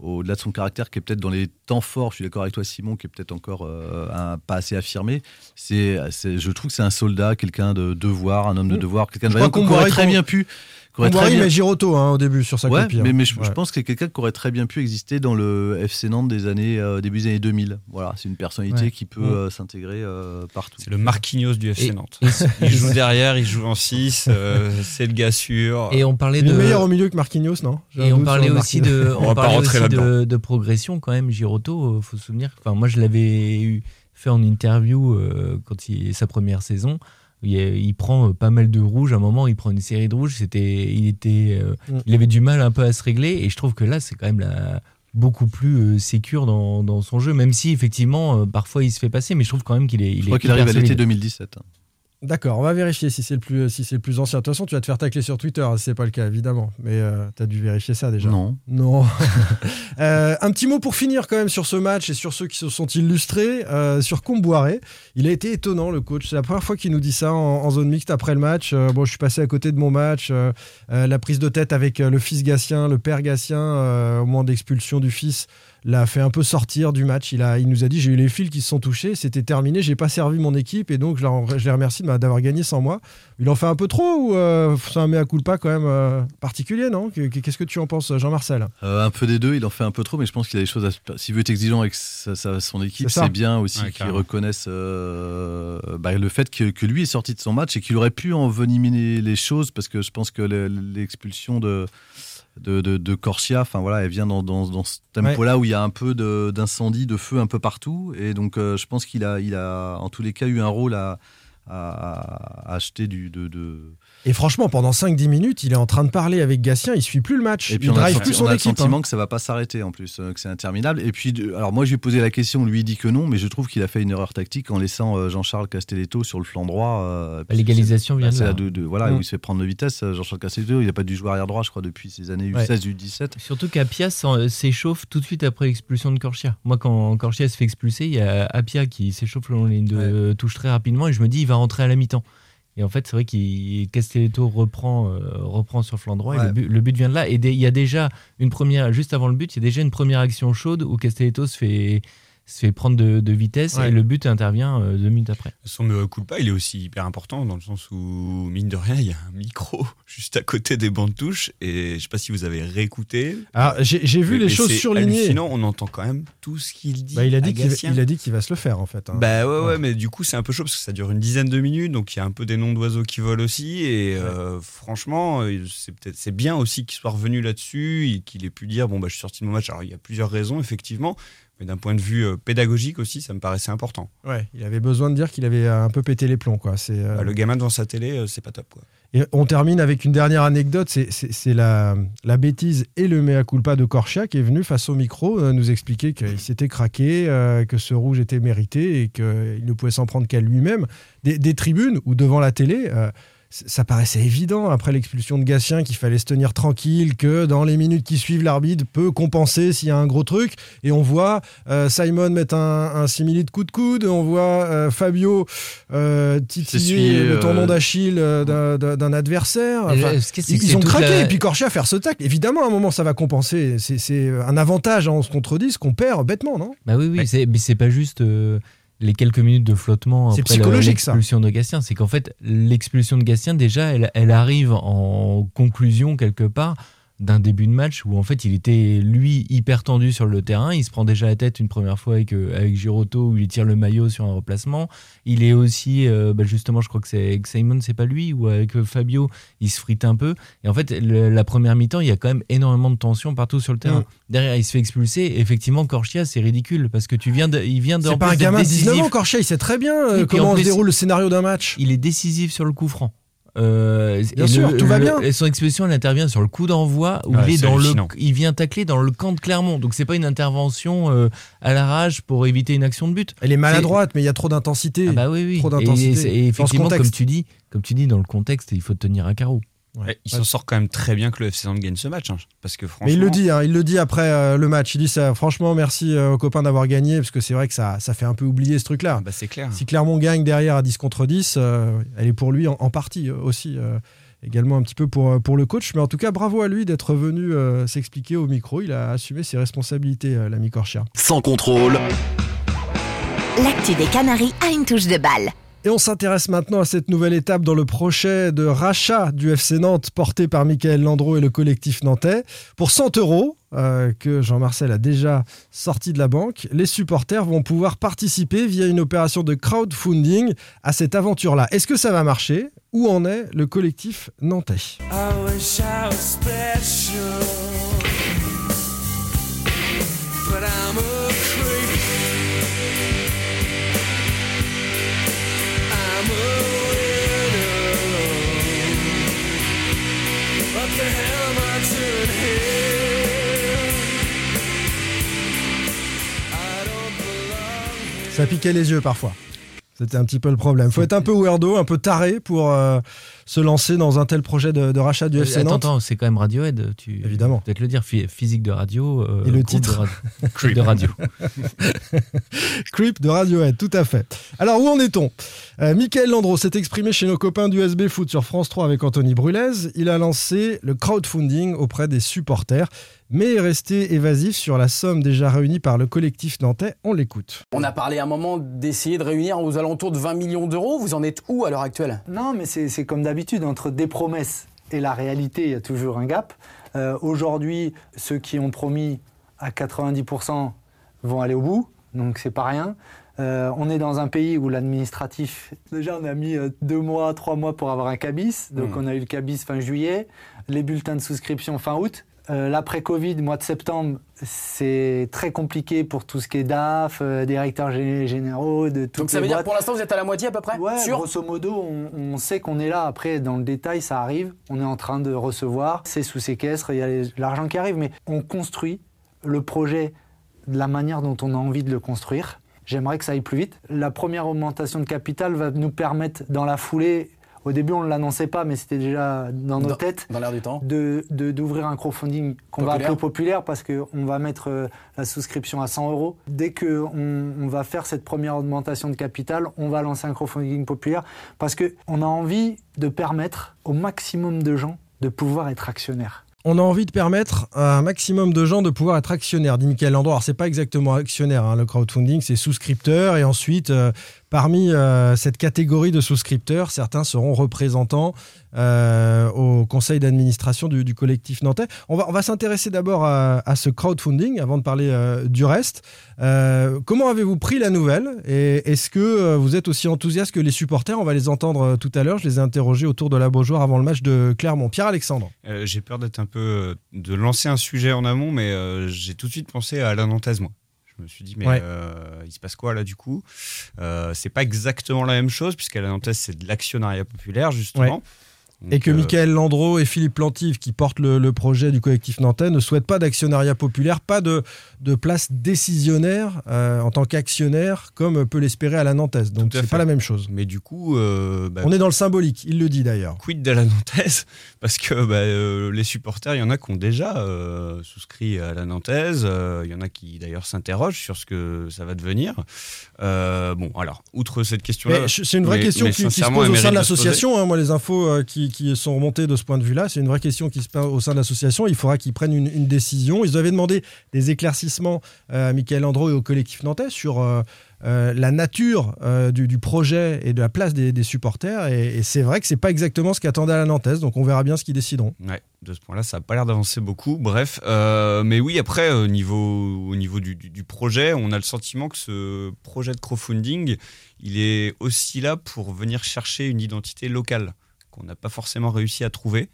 au-delà de son caractère qui est peut-être dans les temps forts, je suis d'accord avec toi Simon, qui est peut-être encore euh, un- pas assez affirmé, c'est, je trouve que c'est un soldat, quelqu'un de devoir, un homme de devoir, quelqu'un de
qu'on
qui aurait très bien pu... qui aurait très
Comboiré
bien-
Giroto hein, au début sur sa
Ouais,
copie. hein.
mais, mais je, pense que c'est quelqu'un qui aurait très bien pu exister dans le FC Nantes des années euh, début des années 2000. Voilà, c'est une personnalité
Ouais.
qui peut euh, s'intégrer euh, partout.
C'est le Marquinhos du FC
Et-
Nantes. [laughs]
et-
Il joue derrière, il joue en 6, c'est le gars sûr.
Et on parlait
Il est
de.
meilleur au milieu que Marquinhos, non?
Et on parlait aussi de, [laughs]
On va
on
pas
parlait
rentrer
aussi de, de progression quand même. Giroto, faut se souvenir. Enfin, moi, je l'avais eu fait en interview euh, quand il sa première saison. Il, il prend euh, pas mal de rouges. À un moment, il prend une série de rouges. C'était, il était, euh,
Mm.
il avait du mal un peu à se régler. Et je trouve que là, c'est quand même la, beaucoup plus euh, sécure dans, dans son jeu. Même si effectivement, euh, parfois, il se fait passer. Mais je trouve quand même qu'il est, il
Je crois qu'il arrive à l'été
solide.
2017.
D'accord, on va vérifier si c'est le plus si c'est le plus ancien. De toute façon, tu vas te faire tacler sur Twitter si c'est pas le cas, évidemment. Mais tu as dû vérifier ça déjà.
Non.
Non. [laughs] Euh, un petit mot pour finir quand même sur ce match et sur ceux qui se sont illustrés. euh, sur Comboiré, il a été étonnant le coach. C'est la première fois qu'il nous dit ça en, en zone mixte après le match. Euh, bon, je suis passé à côté de mon match. euh, euh, la prise de tête avec euh, le fils Gatien, le père Gatien, euh, au moment d'expulsion du fils, l'a fait un peu sortir du match. Il, a, il nous a dit j'ai eu les fils qui se sont touchés, c'était terminé, j'ai pas servi mon équipe et donc je, leur- je les remercie d'avoir gagné sans moi. Il en fait un peu trop ou euh, c'est un mea culpa quand même euh, particulier, non? Qu'est-ce que tu en penses, Jean-Marcel?
Euh, un peu des deux, il en fait un peu trop, mais je pense qu'il a des choses à. S'il veut être exigeant avec sa- sa- son équipe,
C'est
bien aussi
Ouais,
qu'il reconnaisse euh, bah, le fait que, que lui est sorti de son match et qu'il aurait pu envenimer les choses, parce que je pense que le- l'expulsion de. De, Corsia, enfin voilà, elle vient dans, ce tempo-là où il y a un peu d'incendie, de, feu un peu partout, et donc euh, je pense qu'il a, il a en tous les cas eu un rôle à, à, acheter du, de,
Et franchement, pendant 5-10 minutes, il est en train de parler avec Gatien, il suit plus le match.
Et puis
il drive
le
plus son
on a le
équipe.
sentiment
hein.
que ça va pas s'arrêter en plus, euh, que c'est interminable. Et puis, alors moi je lui ai posé la question, lui il dit que non, mais je trouve qu'il a fait une erreur tactique en laissant euh, Jean-Charles Castelletto sur le flanc droit. euh,
L'égalisation vient là.
de- de- voilà,
Mm.
où il se fait prendre de vitesse. euh, Jean-Charles Castelletto, il n'a pas dû jouer arrière droit, je crois, depuis ses années
Ouais.
U16, U17.
Surtout qu'Apia s'échauffe tout de suite après l'expulsion de Corchia. Moi, quand Corchia se fait expulser, il y a Apia qui s'échauffe le long de de touche très rapidement et je me dis, il va rentrer à la mi-temps. Et en fait, c'est vrai qu'il Castelletto reprend, euh, reprend sur flanc droit et le but, le but vient de là. Et il y a déjà une première, juste avant le but, il y a déjà une première action chaude où Castelletto se fait, se fait prendre de, de vitesse
Ouais.
et le but intervient euh, deux minutes après.
Son me culpa, il est aussi hyper important dans le sens où, mine de rien, il y a un micro [laughs] juste à côté des bancs de touche. Et je sais pas si vous avez réécouté.
Alors, j'ai vu
mais-
les
mais
choses surlignées.
Sinon, on entend quand même tout ce qu'il dit.
Bah, il, a dit qu'il il a dit qu'il va se le faire en fait. hein.
Bah ouais, ouais,
Ouais.
mais du coup, c'est un peu chaud parce que ça dure une dizaine de minutes, donc il y a un peu des noms d'oiseaux qui volent aussi. Et euh, franchement, euh, c'est peut-être c'est bien aussi qu'il soit revenu là-dessus et qu'il ait pu dire bon, bah, je suis sorti de mon match. Alors, il y a plusieurs raisons, effectivement, mais d'un point de vue euh, pédagogique aussi, ça me paraissait important.
Ouais, il avait besoin de dire qu'il avait un peu pété les plombs. Quoi. C'est, euh,
Bah, le gamin devant sa télé, euh, c'est pas top. Quoi.
Et on termine avec une dernière anecdote, c'est- la, la bêtise et le mea culpa de Corchia qui est venu face au micro euh, nous expliquer qu'il s'était craqué, euh, que ce rouge était mérité et qu'il ne pouvait s'en prendre qu'à lui-même. Des, des tribunes ou devant la télé, euh, ça paraissait évident après l'expulsion de Gatien qu'il fallait se tenir tranquille, que dans les minutes qui suivent, l'arbitre peut compenser s'il y a un gros truc. Et on voit euh, Simon mettre un, un simili de coup de coude, on voit euh, Fabio euh, titiller le tendon d'Achille euh, d'un- adversaire. Enfin,
euh, ce
ils, ils ont craqué
la-
et puis Corchia faire ce tacle. Évidemment, à un moment, ça va compenser. C'est- un avantage en 11 contre 10 qu'on perd bêtement, non?
Bah oui, oui, c'est- mais c'est pas juste. Les quelques minutes de flottement
C'est
après
ça.
l'expulsion de Gastien, c'est qu'en fait l'expulsion de Gastien déjà elle, elle arrive en conclusion quelque part d'un début de match où en fait il était lui hyper tendu sur le terrain, il se prend déjà la tête une première fois avec euh, avec Giroto où il tire le maillot sur un replacement, il est aussi euh, bah, justement je crois que c'est avec Simon c'est pas lui ou avec euh, Fabio il se frite un peu et en fait le- la première mi-temps il y a quand même énormément de tension partout sur le terrain. Derrière il se fait expulser, effectivement Corchia c'est ridicule parce que tu viens de il vient de
C'est pas un gamin de 19
décisif.
ans, Corchia, il sait très bien
Oui,
comment se déroule le scénario d'un match.
Il est décisif sur le coup franc. Euh,
Bien
et
sûr, tout va bien.
Et son expulsion, elle intervient sur le coup d'envoi où
Ouais,
il est dans le, il vient tacler dans le camp de Clermont. Donc c'est pas une intervention euh, à la rage pour éviter une action de but.
Elle est maladroite, mais il y a trop d'intensité.
Ah bah oui, oui.
Trop
Et,
d'intensité.
et
ce
effectivement, comme tu dis, comme tu dis, dans le contexte, il faut tenir un carreau.
Ouais, il s'en sort quand même très bien que le FC Nantes gagne ce match. hein, parce que franchement.
Mais il le dit, hein, il le dit après euh, le match. Il dit ça. Franchement, merci euh, aux copains d'avoir gagné, parce que c'est vrai que ça, ça fait un peu oublier ce truc-là.
Bah, c'est clair.
Si Clermont gagne derrière à 10 contre 10, euh, elle est pour lui en, en partie euh, aussi. euh, également un petit peu pour, euh, pour le coach. Mais en tout cas, bravo à lui d'être venu euh, s'expliquer au micro. Il a assumé ses responsabilités, euh, l'ami Corchia.
Sans contrôle,
L'actu des Canaries a une touche de balle.
Et on s'intéresse maintenant à cette nouvelle étape dans le projet de rachat du FC Nantes porté par Michael Landreau et le collectif nantais. Pour 100 euros, euh, que Jean-Marcel a déjà sorti de la banque, les supporters vont pouvoir participer via une opération de crowdfunding à cette aventure-là. Est-ce que ça va marcher? Où en est le collectif nantais? Ça les yeux parfois. C'était un petit peu le problème. Faut être un peu weirdo, un peu taré pour euh, se lancer dans un tel projet de, de rachat du FC
Euh, Attends,
Nantes.
attends, c'est quand même Radiohead. Tu
Évidemment.
Peut-être le dire, phy- physique de radio. euh,
Et le titre
de, [laughs] radio. Creep de radio.
Creep de Radiohead, tout à fait. Alors où en est-on? Euh, Michael Landreau s'est exprimé chez nos copains du SB Foot sur France 3 avec Anthony Brulez. Il a lancé le crowdfunding auprès des supporters, mais est resté évasif sur la somme déjà réunie par le collectif nantais. On l'écoute.
On a parlé à un moment d'essayer de réunir aux alentours de 20 millions d'euros. Vous en êtes où à l'heure actuelle?
Non, mais c'est c'est comme d'habitude, entre des promesses et la réalité, il y a toujours un gap. Euh, Aujourd'hui, ceux qui ont promis à 90% vont aller au bout, donc c'est pas rien. Euh, on est dans un pays où l'administratif, déjà on a mis euh, deux mois, trois mois pour avoir un cabis, donc
Mmh.
on a eu le cabis fin juillet, les bulletins de souscription fin août. Euh, L'après-Covid, mois de septembre, c'est très compliqué pour tout ce qui est DAF, euh, directeurs gé- généraux, de toutes
Donc ça
les
veut dire
boîtes.
que pour l'instant vous êtes à la moitié à peu près
Ouais,
Sûr?
grosso modo, on, on sait qu'on est là. Après, dans le détail, ça arrive. On est en train de recevoir. C'est sous séquestre. Il y a l'argent qui arrive. Mais on construit le projet de la manière dont on a envie de le construire. J'aimerais que ça aille plus vite. La première augmentation de capital va nous permettre, dans la foulée, au début on ne l'annonçait pas, mais c'était déjà dans nos
Dans-
têtes,
Dans l'air du temps.
de de- d'ouvrir un crowdfunding qu'on va
Populaire.
appeler populaire parce qu'on va mettre euh, la souscription à 100 euros. Dès qu'on on va faire cette première augmentation de capital, on va lancer un crowdfunding populaire parce qu'on a envie de permettre au maximum de gens de pouvoir être actionnaires.
On a envie de permettre à un maximum de gens de pouvoir être actionnaires, dit Michael Landreau. Alors, c'est pas exactement actionnaire, hein, le crowdfunding, c'est souscripteur. Et ensuite, euh, parmi euh, cette catégorie de souscripteurs, certains seront représentants euh, au conseil d'administration du, collectif nantais. On va, s'intéresser d'abord à, ce crowdfunding avant de parler euh, du reste. Comment avez-vous pris la nouvelle Et est-ce que vous êtes aussi enthousiaste que les supporters? On va les entendre tout à l'heure. Je les ai interrogés autour de la Beaujoire avant le match de Clermont. Pierre-Alexandre.
J'ai peur d'être un peu. de lancer un sujet en amont, mais j'ai tout de suite pensé à la Nantaise, moi. Je me suis dit, mais
Ouais.
euh, il se passe quoi là du coup? Euh, C'est pas exactement la même chose, puisqu'à la Nantaise, c'est de l'actionnariat populaire, justement.
Ouais.
Donc,
Et que
euh,
Michael Landreau et Philippe Plantive, qui portent le, le projet du collectif nantais, ne souhaitent pas d'actionnariat populaire, pas de, de place décisionnaire euh, en tant qu'actionnaire, comme peut l'espérer à la nantaise. Donc c'est pas la même chose.
Mais du coup. euh, bah,
On est dans le symbolique, il le dit d'ailleurs.
quid de la Nantaise? Parce que bah, euh, les supporters, il y en a qui ont déjà souscrit à la Nantaise. Il y en a qui d'ailleurs s'interrogent sur ce que ça va devenir. Euh, bon, alors, outre cette question-là.
C'est une vraie
mais-
question
mais
qui, qui se pose au sein de l'association. hein. moi, les infos euh, qui, qui sont remontées de ce point de vue-là, c'est une vraie question qui se pose au sein de l'association. Il faudra qu'ils prennent une, une décision. Ils avaient demandé des éclaircissements euh, à Michael Landreau et au collectif nantais sur euh, la nature euh, du, projet et de la place des, supporters. Et, c'est vrai que c'est pas exactement ce qu'attendait la Nantes, donc on verra bien ce qu'ils décideront.
De ce point-là, ça n'a pas l'air d'avancer beaucoup. Bref, euh, mais oui, après, au niveau, au niveau du, du- du projet, on a le sentiment que ce projet de crowdfunding, il est aussi là pour venir chercher une identité locale qu'on n'a pas forcément réussi à trouver.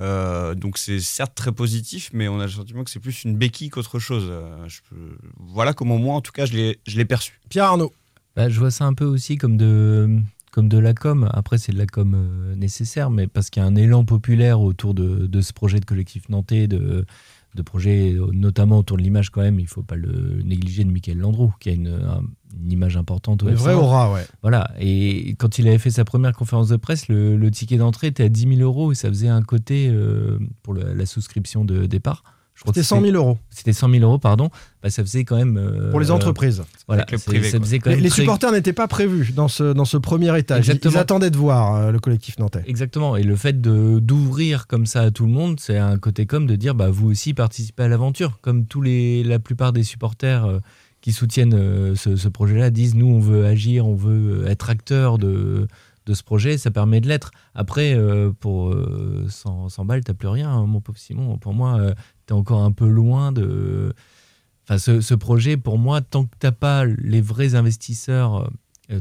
Euh, donc c'est certes très positif, mais on a le sentiment que c'est plus une béquille qu'autre chose. Euh, je peux- Voilà comment moi, en tout cas, je l'ai je l'ai perçu.
Pierre Arnaud.
Bah, je vois ça un peu aussi comme de, comme de la com. Après, c'est de la com euh, nécessaire, mais parce qu'il y a un élan populaire autour de, de ce projet de collectif nantais, de, de projet euh, notamment autour de l'image quand même. Il faut pas le négliger de Michael Landreau, qui a une, un- une image importante. au
Une vraie aura, ouais.
Voilà. Et quand il avait fait sa première conférence de presse, le, le ticket d'entrée était à 10 000 euros et ça faisait un côté euh, pour la souscription de départ. Je crois que
C'était 100 000 euros.
C'était 100 000 euros, pardon. Bah, ça faisait quand même. euh,
Pour les entreprises.
Voilà.
privé,
ça faisait quand
Les,
même
les
très-
supporters n'étaient pas prévus dans ce, dans ce premier étage. Ils- attendaient de voir euh, le collectif nantais.
Exactement. Et le fait de d'ouvrir comme ça à tout le monde, c'est un côté comme de dire bah vous aussi participez à l'aventure. Comme tous les la plupart des supporters euh, qui soutiennent euh, ce, ce projet-là disent nous on veut agir, on veut être acteur de de ce projet, ça permet de l'être. Après, euh, pour euh, 100, 100 balles, t'as plus rien, hein, mon pauvre Simon. Pour moi, euh, t'es encore un peu loin de. Enfin, ce, ce projet, pour moi, tant que t'as pas les vrais investisseurs euh,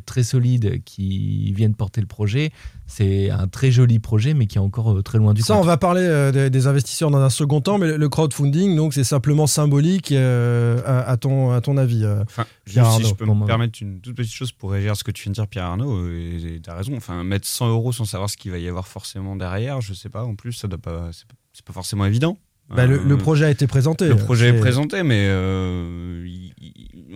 très solides qui viennent porter le projet, c'est un très joli projet, mais qui est encore euh, très loin du
Ça,
compte.
on va parler euh, des, des investisseurs dans un second temps, mais le- le crowdfunding, donc, c'est simplement symbolique euh, à, à ton, à ton avis. euh,
Enfin,
Pierre
juste si je peux
Bon,
me permettre une toute petite chose pour réagir à ce que tu viens de dire, Pierre Arnaud, et tu as raison. Enfin, mettre 100 euros sans savoir ce qu'il va y avoir forcément derrière, je sais pas, en plus, ça doit pas, c'est pas, c'est pas forcément évident.
Bah, le,
Euh,
le projet a été présenté.
Le projet est présenté, mais. euh,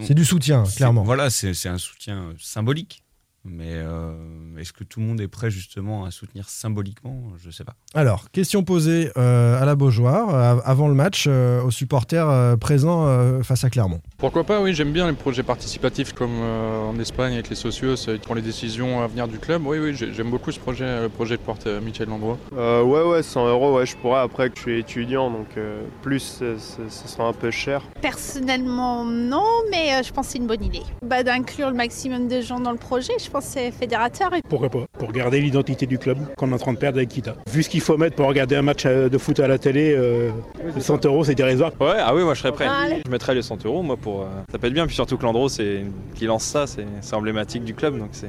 C'est du soutien, clairement.
Voilà, c'est un soutien symbolique. Mais euh, est-ce que tout le monde est prêt justement à soutenir symboliquement? Je sais pas.
Alors, question posée euh, à la Beaujoire, euh, avant le match, euh, aux supporters euh, présents euh, face à Clermont.
Pourquoi pas, oui, j'aime bien les projets participatifs comme euh, en Espagne avec les socios qui prend les décisions à venir du club. Oui, oui, j'ai- j'aime beaucoup ce projet, le projet que porte euh, Michel Landrois.
Euh, ouais, ouais, 100 euros, ouais, je pourrais. Après, que je suis étudiant, donc euh, plus, ce ce sera un peu cher.
Personnellement, non, mais euh, je pense que c'est une bonne idée. Bah, D'inclure le maximum de gens dans le projet, je pense que c'est fédérateur. Et
Pourquoi pas Pour garder l'identité du club qu'on est en train de perdre avec Kita. Vu ce qu'il faut mettre pour regarder un match euh, de foot à la télé, euh, 100 euros c'est dérisoire.
Ouais, ah oui, moi je serais prêt.
Allez.
Je mettrais les 100 euros, moi, pour. euh, ça peut être bien, puis surtout que Landreau, c'est qui lance ça, c'est c'est emblématique du club, donc c'est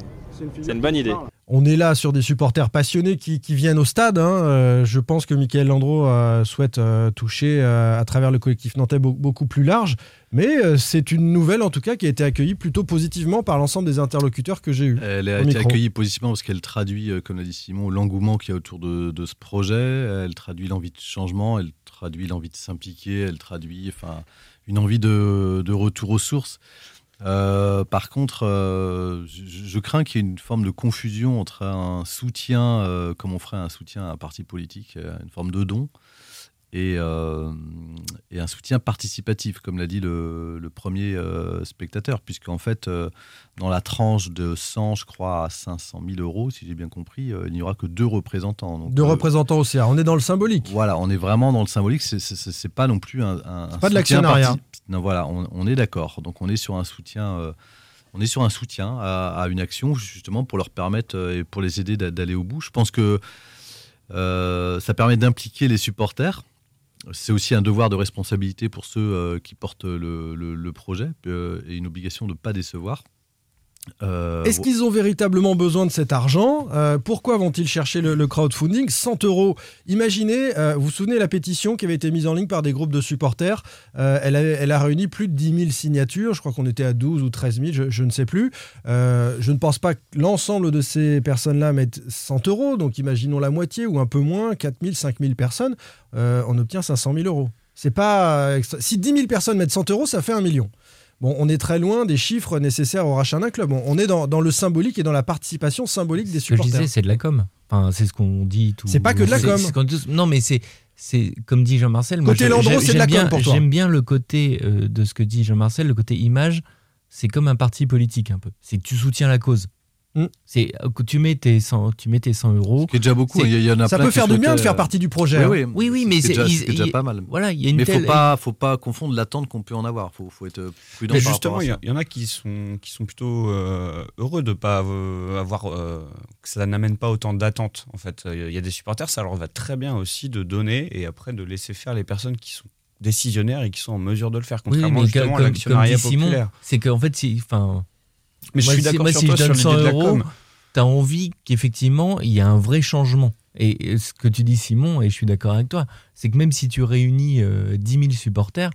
c'est une bonne idée.
On est là sur des supporters passionnés qui, qui viennent au stade. hein. Euh, je pense que Michael Landreau euh, souhaite euh, toucher euh, à travers le collectif nantais beau- beaucoup plus large. Mais euh, c'est une nouvelle en tout cas qui a été accueillie plutôt positivement par l'ensemble des interlocuteurs que j'ai eus.
Elle a été
micro.
accueillie positivement parce qu'elle traduit, euh, comme l'a dit Simon, l'engouement qu'il y a autour de, de ce projet. Elle traduit l'envie de changement, elle traduit l'envie de s'impliquer, elle traduit enfin, une envie de, de retour aux sources. Euh, par contre, euh, je, crains qu'il y ait une forme de confusion entre un soutien, euh, comme on ferait un soutien à un parti politique, une forme de don, et, euh, et un soutien participatif, comme l'a dit le, le premier euh, spectateur, puisqu'en fait, euh, dans la tranche de 100, je crois, à 500 000 euros, si j'ai bien compris, euh, il n'y aura que deux représentants. Donc,
Deux représentants au CA. On est dans le symbolique.
Voilà, on est vraiment dans le symbolique. C'est- pas non plus un. un
pas de l'actionnariat.
Non, voilà, on, on est d'accord. Donc on est sur un soutien. on est sur un soutien à, à une action justement pour leur permettre et pour les aider d'a- d'aller au bout. Je pense que euh, ça permet d'impliquer les supporters. C'est aussi un devoir de responsabilité pour ceux euh, qui portent le, projet euh, et une obligation de ne pas décevoir. Euh,
Est-ce qu'ils ont véritablement besoin de cet argent? Euh, Pourquoi vont-ils chercher le, le crowdfunding? 100 euros. Imaginez, euh, vous vous souvenez la pétition qui avait été mise en ligne par des groupes de supporters? Euh, elle, a, elle a réuni plus de 10 000 signatures. Je crois qu'on était à 12 ou 13 000, je, je ne sais plus. Euh, je ne pense pas que l'ensemble de ces personnes-là mettent 100 euros. Donc imaginons la moitié ou un peu moins, 4 000, 5 000 personnes. Euh, on obtient 500 000 euros. C'est pas extra- Si 10 000 personnes mettent 100 euros, ça fait un million. Bon, on est très loin des chiffres nécessaires au rachat d'un club. On- est dans, dans le symbolique et dans la participation symbolique des
Ce que je
supporters.
disais, c'est de la com. Enfin, c'est ce qu'on dit. Tout...
C'est pas que de la com.
Non, mais c'est. C'est comme dit Jean-Marcel.
Côté Landreau, c'est de la com pour toi.
J'aime bien le côté euh, de ce que dit Jean-Marcel, le côté image. C'est comme un parti politique un peu. C'est que tu soutiens la cause. C'est euh, que tu mets tes 100, tu mets tes 100 euros.
qui est déjà beaucoup.
C'est-
Il y, il y en a
Ça
plein
peut faire du bien de faire partie du projet,
Oui,
hein.
oui,
Oui, oui, mais
c'est déjà, pas mal.
voilà, il y a une
mais
telle-
faut pas, faut pas confondre l'attente qu'on peut en avoir. Faut, faut être prudent.
Mais justement, il y, en a qui sont, qui sont plutôt euh, heureux de pas euh, avoir euh, que ça n'amène pas autant d'attentes. En fait, il y a des supporters, ça leur va très bien aussi de donner et après de laisser faire les personnes qui sont décisionnaires et qui sont en mesure de le faire, contrairement justement
comme-
à l'actionnariat populaire.
C'est qu'en fait, si, enfin.
Mais je suis d'accord
moi,
sur
si
toi
je donne
sur
100
l'idée de la
euros,
com.
t'as envie qu'effectivement il y a un vrai changement. Et et ce que tu dis, Simon, et je suis d'accord avec toi, c'est que même si tu réunis euh, 10 000 supporters,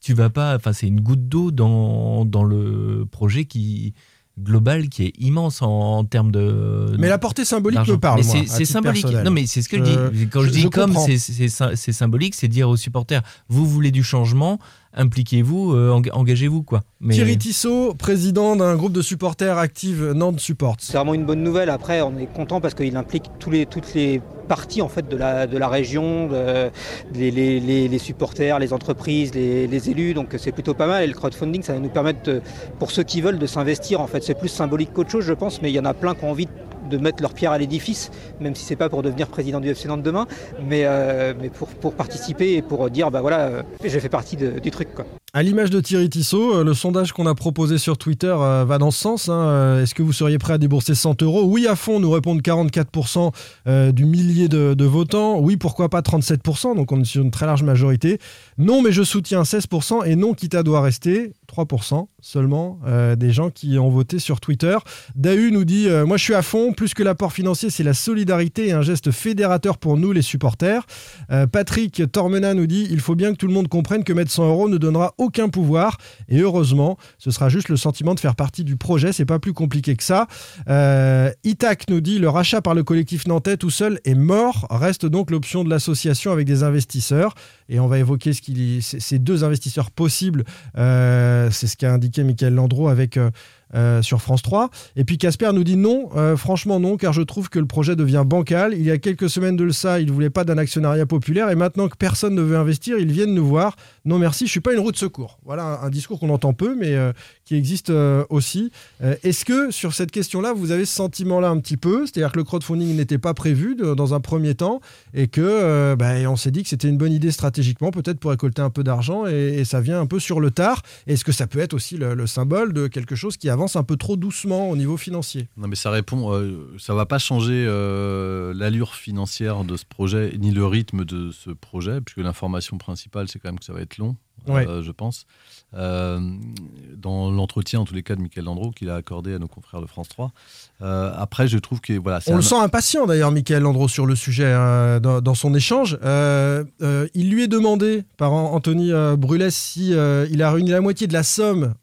tu vas pas. Enfin, c'est une goutte d'eau dans, dans le projet qui global qui est immense en, en termes de.
Mais la portée symbolique me parle, moi,
c'est- symbolique.
personnel.
Non, mais c'est ce que je,
Je-
dis. Quand je,
je-
dis
je
comme, c'est symbolique, c'est dire aux supporters vous voulez du changement, impliquez-vous, euh, eng- engagez-vous, quoi. Mais
Thierry Tissot, président d'un groupe de supporters active Nantes Support.
C'est vraiment une bonne nouvelle. Après, on est content parce qu'il implique tous les, toutes les parties en fait de la, de la région, de- les, les- les- les supporters, les entreprises, les, les élus. Donc c'est plutôt pas mal. Et le crowdfunding, ça va nous permettre, de- pour ceux qui veulent, de s'investir. En fait, c'est plus symbolique qu'autre chose, je pense. Mais il y en a plein qui ont envie de mettre leur pierre à l'édifice, même si c'est pas pour devenir président du FC Nantes demain, mais, euh, pour, participer et pour dire bah voilà, euh, j'ai fait partie de- du truc.
À l'image de Thierry Tissot, euh, le sondage qu'on a proposé sur Twitter euh, va dans ce sens. hein. Euh, Est-ce que vous seriez prêt à débourser 100 euros? Oui, à fond, nous répondent 44% euh, du millier de, votants. Oui, pourquoi pas 37% Donc on est sur une très large majorité. Non, mais je soutiens 16%. Et non, Kita doit rester 3% seulement des gens qui ont voté sur Twitter. Dahu nous dit Moi, je suis à fond. Plus que l'apport financier, c'est la solidarité et un geste fédérateur pour nous, les supporters. Patrick Tormena nous dit Il faut bien que tout le monde comprenne que mettre 100 euros ne donnera aucun pouvoir. Et heureusement, ce sera juste le sentiment de faire partie du projet. C'est pas plus compliqué que ça. Euh, Itac nous dit Le rachat par le collectif nantais tout seul est mort. Reste donc l'option de l'association avec des investisseurs. Et on va évoquer ce qu'il ces deux investisseurs possibles. Euh, c'est ce qu'a indiqué Michael Landreau avec. euh, euh, sur France 3. Et puis Casper nous dit non, euh, franchement non, car je trouve que le projet devient bancal. Il y a quelques semaines de ça, il ne voulait pas d'un actionnariat populaire, et maintenant que personne ne veut investir, ils viennent nous voir. Non merci, je suis pas une roue de secours. Voilà un, discours qu'on entend peu, mais euh, qui existe aussi. Est-ce que sur cette question-là, vous avez ce sentiment-là un petit peu? C'est-à-dire que le crowdfunding n'était pas prévu dans un premier temps, et que bah, on s'est dit que c'était une bonne idée stratégiquement, peut-être pour récolter un peu d'argent, et, ça vient un peu sur le tard. Est-ce que ça peut être aussi le, le symbole de quelque chose qui avance un peu trop doucement au niveau financier
Non, mais ça répond. euh, ça va pas changer euh, l'allure financière de ce projet ni le rythme de ce projet, puisque l'information principale, c'est quand même que ça va être long,
Ouais.
euh, je pense. Euh, dans l'entretien, en tous les cas, de Michael Landreau, qu'il a accordé à nos confrères de France 3. Euh, après, je trouve que voilà,
On
un-
le sent impatient d'ailleurs, Michael Landreau, sur le sujet euh, dans, dans son échange. Euh, il lui est demandé par An- Anthony Brulès si il a réuni la moitié de la somme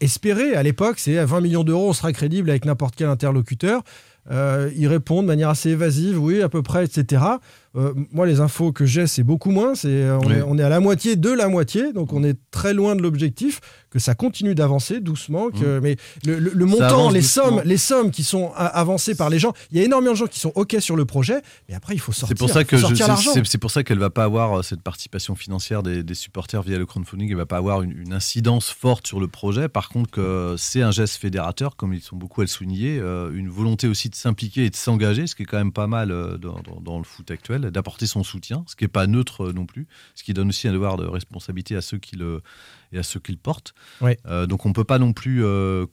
espérée à l'époque, c'est à 20 millions d'euros, on sera crédible avec n'importe quel interlocuteur. Il répond de manière assez évasive, oui, à peu près, etc. Euh, moi, les infos que j'ai, c'est beaucoup moins. C'est, euh, on,
Oui.
est, on est à la moitié de la moitié, donc on est très loin de l'objectif. Que ça continue d'avancer doucement, que, mais le, le- le
Mm. Ça
montant, les
doucement.
sommes, les sommes qui sont avancées par les gens, il y a énormément de gens qui sont ok sur le projet, mais après il faut sortir.
C'est pour ça que c'est- pour ça qu'elle va pas avoir euh, cette participation financière des, des supporters via le crowdfunding. Elle va pas avoir une, une incidence forte sur le projet. Par contre, que c'est un geste fédérateur, comme ils sont beaucoup à le souligner, euh, une volonté aussi de s'impliquer et de s'engager, ce qui est quand même pas mal euh, dans, dans- dans le foot actuel, d'apporter son soutien, ce qui est pas neutre non plus, ce qui donne aussi un devoir de responsabilité à ceux qui le et à ceux qui le portent.
Ouais.
Euh, donc on peut pas non plus. euh,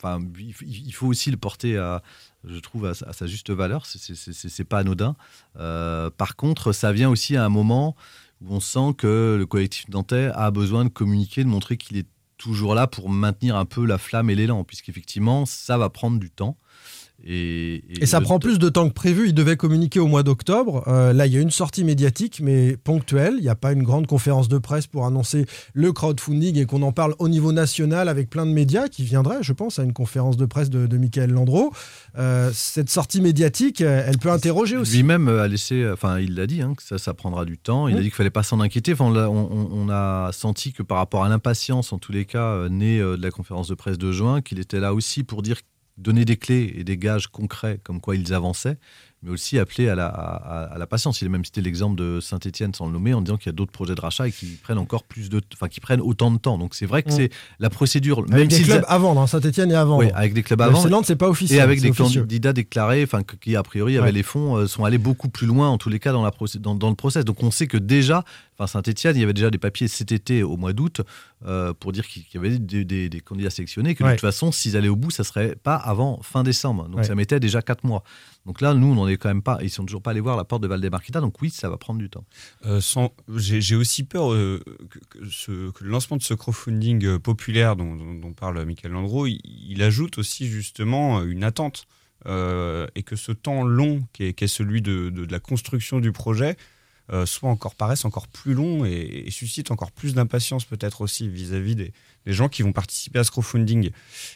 Enfin, il faut aussi le porter à, je trouve, à, sa- juste valeur. C'est pas anodin. Euh, par contre, ça vient aussi à un moment où on sent que le collectif nantais a besoin de communiquer, de montrer qu'il est toujours là pour maintenir un peu la flamme et l'élan, puisqu'effectivement, ça va prendre du temps. Et,
Et ça prend plus de temps que prévu. Il devait communiquer au mois d'octobre. Euh, là, il y a une sortie médiatique, mais ponctuelle. Il n'y a pas une grande conférence de presse pour annoncer le crowdfunding et qu'on en parle au niveau national avec plein de médias qui viendraient, je pense, à une conférence de presse de, de Michael Landreau. Euh, cette sortie médiatique, euh, elle peut interroger aussi.
Lui-même a laissé, enfin, il l'a dit, hein, que ça, ça prendra du temps. Il a
Mm.
dit qu'il fallait pas s'en inquiéter. Enfin, on, a senti que par rapport à l'impatience, en tous les cas, née de la conférence de presse de juin, qu'il était là aussi pour dire donner des clés et des gages concrets comme quoi ils avançaient. Mais aussi appeler à la, à, à la patience. Il a même cité l'exemple de Saint-Etienne sans le nommer en disant qu'il y a d'autres projets de rachat et qui prennent encore plus de, enfin qui prennent autant de temps. Donc c'est vrai que
Mm.
c'est la procédure.
Avec
même
des
s'ils
clubs
a-
à vendre, hein, Saint-Etienne est à vendre.
oui, avec des clubs.
FC Nantes, c'est pas officiel,
Et avec des
officieux.
candidats déclarés, enfin, qui a priori avaient
Ouais.
les fonds, euh, sont allés beaucoup plus loin, en tous les cas, dans, la procé- dans, dans le process. Donc on sait que déjà, enfin, Saint-Etienne, il y avait déjà des papiers cet été, au mois d'août, euh, pour dire qu'il qu'il y avait des, des- des candidats sélectionnés, que
Ouais.
de toute façon, s'ils allaient au bout, ça serait pas avant fin décembre. Donc
Ouais.
ça mettait déjà quatre mois. Donc là, nous, on n'en est quand même pas. Ils sont toujours pas allés voir la porte de Valdemarquita. Donc oui, ça va prendre du temps.
Euh, J'ai aussi peur euh, que, le lancement de ce crowdfunding euh, populaire dont, parle Michael Landreau, il, ajoute aussi justement une attente et que ce temps long qui est, celui de la construction du projet euh, soit encore paraisse encore plus long et, et suscite encore plus d'impatience peut-être aussi vis-à-vis des, des gens qui vont participer à ce crowdfunding.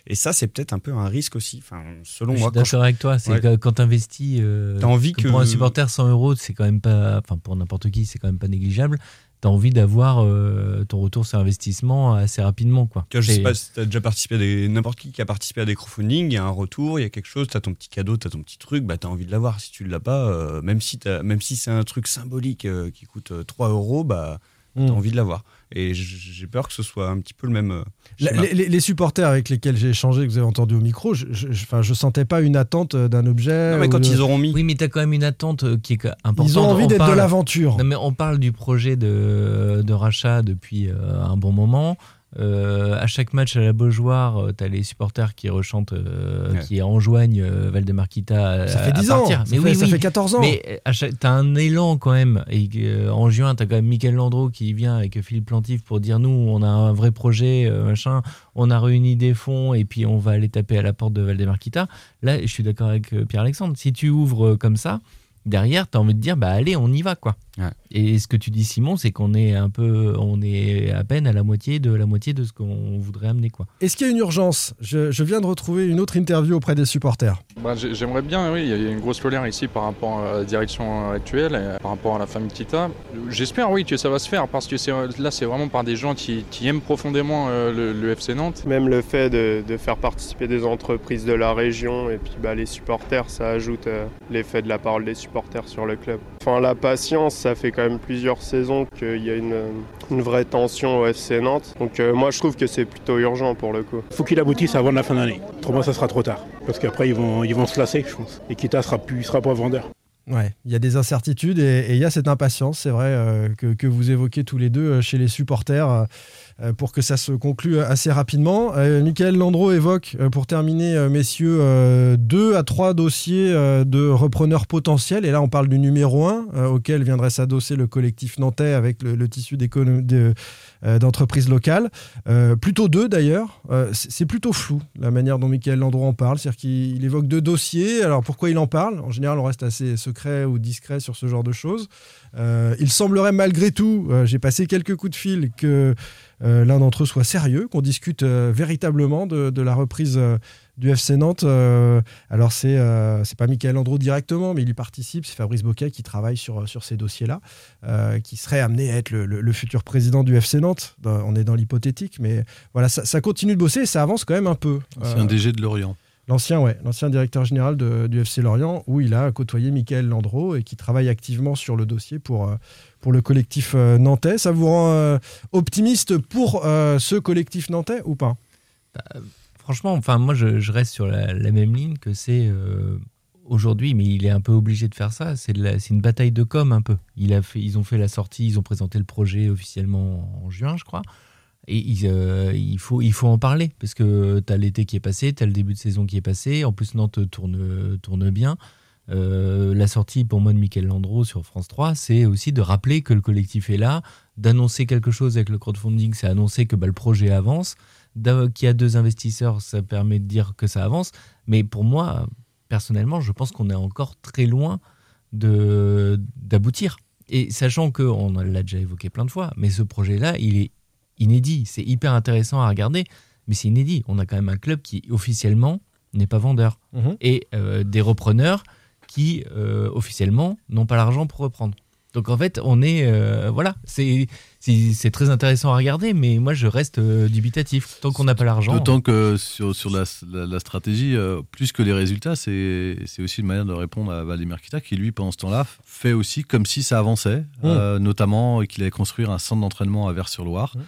Et ça, c'est peut-être un peu un risque aussi, enfin, selon
Je
moi.
d'accord avec toi. C'est
Ouais.
quand tu investis.
T'as envie que-
Pour un supporter, 100 euros, c'est quand même pas. Enfin, pour n'importe qui, c'est quand même pas négligeable. Tu as envie d'avoir euh, ton retour sur investissement assez rapidement. Quoi.
Je sais pas si tu as déjà participé à des. N'importe qui qui a participé à des crowdfunding, il y a un retour, il y a quelque chose, tu as ton petit cadeau, tu as ton petit truc, bah, tu as envie de l'avoir. Si tu ne l'as pas, euh, même si, même si c'est un truc symbolique euh, qui coûte euh, 3 euros, bah, tu
Mm.
as envie de l'avoir. Et j'ai peur que ce soit un petit peu le même. euh,
les, les- les supporters avec lesquels j'ai échangé, que vous avez entendu au micro, je, je, je- enfin, je sentais pas une attente euh, d'un objet. ou de-
mis.
Oui, mais tu as quand même une attente euh, qui est importante.
Ils ont envie
On
d'être de
parle-
l'aventure.
Non, mais on parle du projet de, de rachat depuis euh, un bon moment. Euh, à chaque match à la Beaujoire, tu as les supporters qui rechantent, euh,
Ouais.
qui enjoignent euh, Valdemarquita à,
Ça fait
à
10 ans,
partir.
ça fait- ça fait 14 ans.
Mais tu as un élan quand même. Et euh, en juin, tu as quand même Michael Landreau qui vient avec Philippe Plantif pour dire nous, on a un vrai projet, euh, machin, on a réuni des fonds et puis on va aller taper à la porte de Valdemarquita. Là, je suis d'accord avec euh, Pierre-Alexandre. Si tu ouvres euh, comme ça, derrière, tu as envie de dire bah allez, on y va quoi. Et ce que tu dis Simon, c'est qu'on est un peu on est à peine à la moitié de la moitié de ce qu'on voudrait amener quoi.
Est-ce qu'il y a une urgence? Je, je viens de retrouver une autre interview auprès des supporters.
Bah, j'ai- J'aimerais bien, oui, il y a une grosse colère ici par rapport à la direction actuelle, et par rapport à la famille Tita. J'espère, oui, que ça va se faire, parce que c'est- là, c'est vraiment par des gens qui, qui aiment profondément euh, le, le FC Nantes.
Même le fait de, de faire participer des entreprises de la région et puis bah, les supporters, ça ajoute euh, l'effet de la parole des supporters sur le club. Enfin, la patience, ça fait quand même plusieurs saisons qu'il y a une, une vraie tension au FC Nantes. Donc euh, moi, je trouve que c'est plutôt urgent pour le coup.
faut qu'il aboutisse avant la fin d'année. Autrement, ça sera trop tard. Parce qu'après, ils vont, ils vont se lasser, je pense. Et Kita sera, plus, sera pas vendeur.
Ouais, il y a des incertitudes et il y a cette impatience, c'est vrai, euh, que, que vous évoquez tous les deux euh, chez les supporters pour que ça se conclue assez rapidement. Euh, Michael Landreau évoque, euh, pour terminer, euh, messieurs, euh, deux à trois dossiers euh, de repreneurs potentiels. Et là, on parle du numéro un, euh, auquel viendrait s'adosser le collectif nantais avec le, tissu euh, d'entreprises locales. Euh, plutôt deux d'ailleurs. Euh, c'est plutôt flou la manière dont Michael Landreau en parle. C'est-à-dire qu'il il évoque deux dossiers. Alors pourquoi il en parle? En général, on reste assez secret ou discret sur ce genre de choses. Euh, il semblerait malgré tout, euh, j'ai passé quelques coups de fil, que euh, l'un d'entre eux soit sérieux, qu'on discute euh, véritablement de, de la reprise euh, du FC Nantes. Euh, alors c'est euh, c'est pas Michael Landreau directement, mais il y participe. C'est Fabrice Boquet qui travaille sur, sur ces dossiers-là, euh, qui serait amené à être le, le- le futur président du FC Nantes. On est dans l'hypothétique, mais voilà, ça, ça continue de bosser et ça avance quand même un peu.
C'est
Euh,
un DG de Lorient.
L'ancien, ouais, l'ancien directeur général de- du FC Lorient, où il a côtoyé Michael Landreau et qui travaille activement sur le dossier pour, euh, pour le collectif euh, nantais. Ça vous rend euh, optimiste pour ce collectif nantais ou pas?
Franchement, enfin moi je, reste sur la, même ligne que c'est aujourd'hui, mais il est un peu obligé de faire ça. C'est une bataille de com un peu. Il a fait, ils ont fait la sortie, ils ont présenté le projet officiellement en juin, je crois. Et euh, il, faut, il faut en parler parce que tu as l'été qui est passé, tu as le début de saison qui est passé. En plus, Nantes tourne, tourne bien. Euh, la sortie pour moi de Michael Landreau sur France 3, c'est aussi de rappeler que le collectif est là, d'annoncer quelque chose avec le crowdfunding, c'est annoncer que bah, le projet avance, qu'il y a deux investisseurs, ça permet de dire que ça avance. Mais pour moi, personnellement, je pense qu'on est encore très loin d'aboutir. Et sachant que on l'a déjà évoqué plein de fois, mais ce projet-là, il est inédit. C'est hyper intéressant à regarder, mais c'est inédit. On a quand même un club qui officiellement n'est pas vendeur
Mhm.
et euh, des repreneurs qui euh, officiellement n'ont pas l'argent pour reprendre. Donc en fait, on est. euh, voilà, c'est très intéressant à regarder, mais moi je reste euh, dubitatif. Tant qu'on n'a pas l'argent.
D'autant que sur, sur la, la- la stratégie, euh, plus que les résultats, c'est aussi une manière de répondre à Valdemar Kita qui, lui, pendant ce temps-là, fait aussi comme si ça avançait, euh, notamment qu'il allait construire un centre d'entraînement à Vers-sur-Loire. Euh,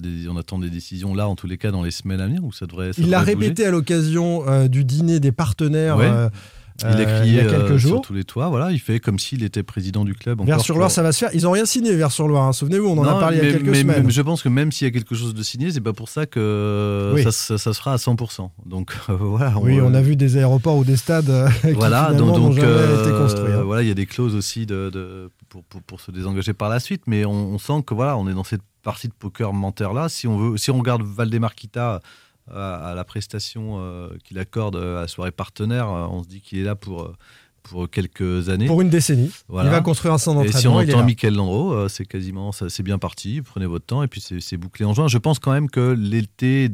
des- on attend des décisions là, en tous les cas, dans les semaines à venir, où ça devrait. ça
Il l'a répété à l'occasion euh, du dîner des partenaires
Ouais.
euh,
Il a
euh,
crié
il y a quelques
euh,
jours.
sur tous les toits. Voilà, il fait comme s'il était président du club.
Vers sur Loire, ça va se faire. Ils n'ont rien signé, Vers sur Loire. hein. Souvenez-vous, on en a parlé il y a quelques
mais-
semaines.
mais je pense que même s'il y a quelque chose de signé, c'est pas pour ça que
Oui.
ça, ça- ça sera à 100%. Donc euh, [laughs] voilà.
Oui, on a vu des aéroports ou des stades euh, [laughs] qui
Voilà,
finalement
donc,
n'ont
donc,
jamais
euh,
été construits. hein.
voilà, il y a des clauses aussi de, de- pour, pour, pour se désengager par la suite, mais on, on sent que voilà, on est dans cette partie de poker menteur là. Si on veut, si on regarde Valdemar Kita à, à la prestation euh, qu'il accorde à la soirée partenaire, euh, on se dit qu'il est là pour euh, pour quelques années.
Pour une décennie. Il va construire un centre
Et si
d'entraînement,
on entend. Michael Landreau, euh, c'est quasiment, ça, c'est bien parti. Prenez votre temps et puis c'est bouclé en juin. Je pense quand même que l'été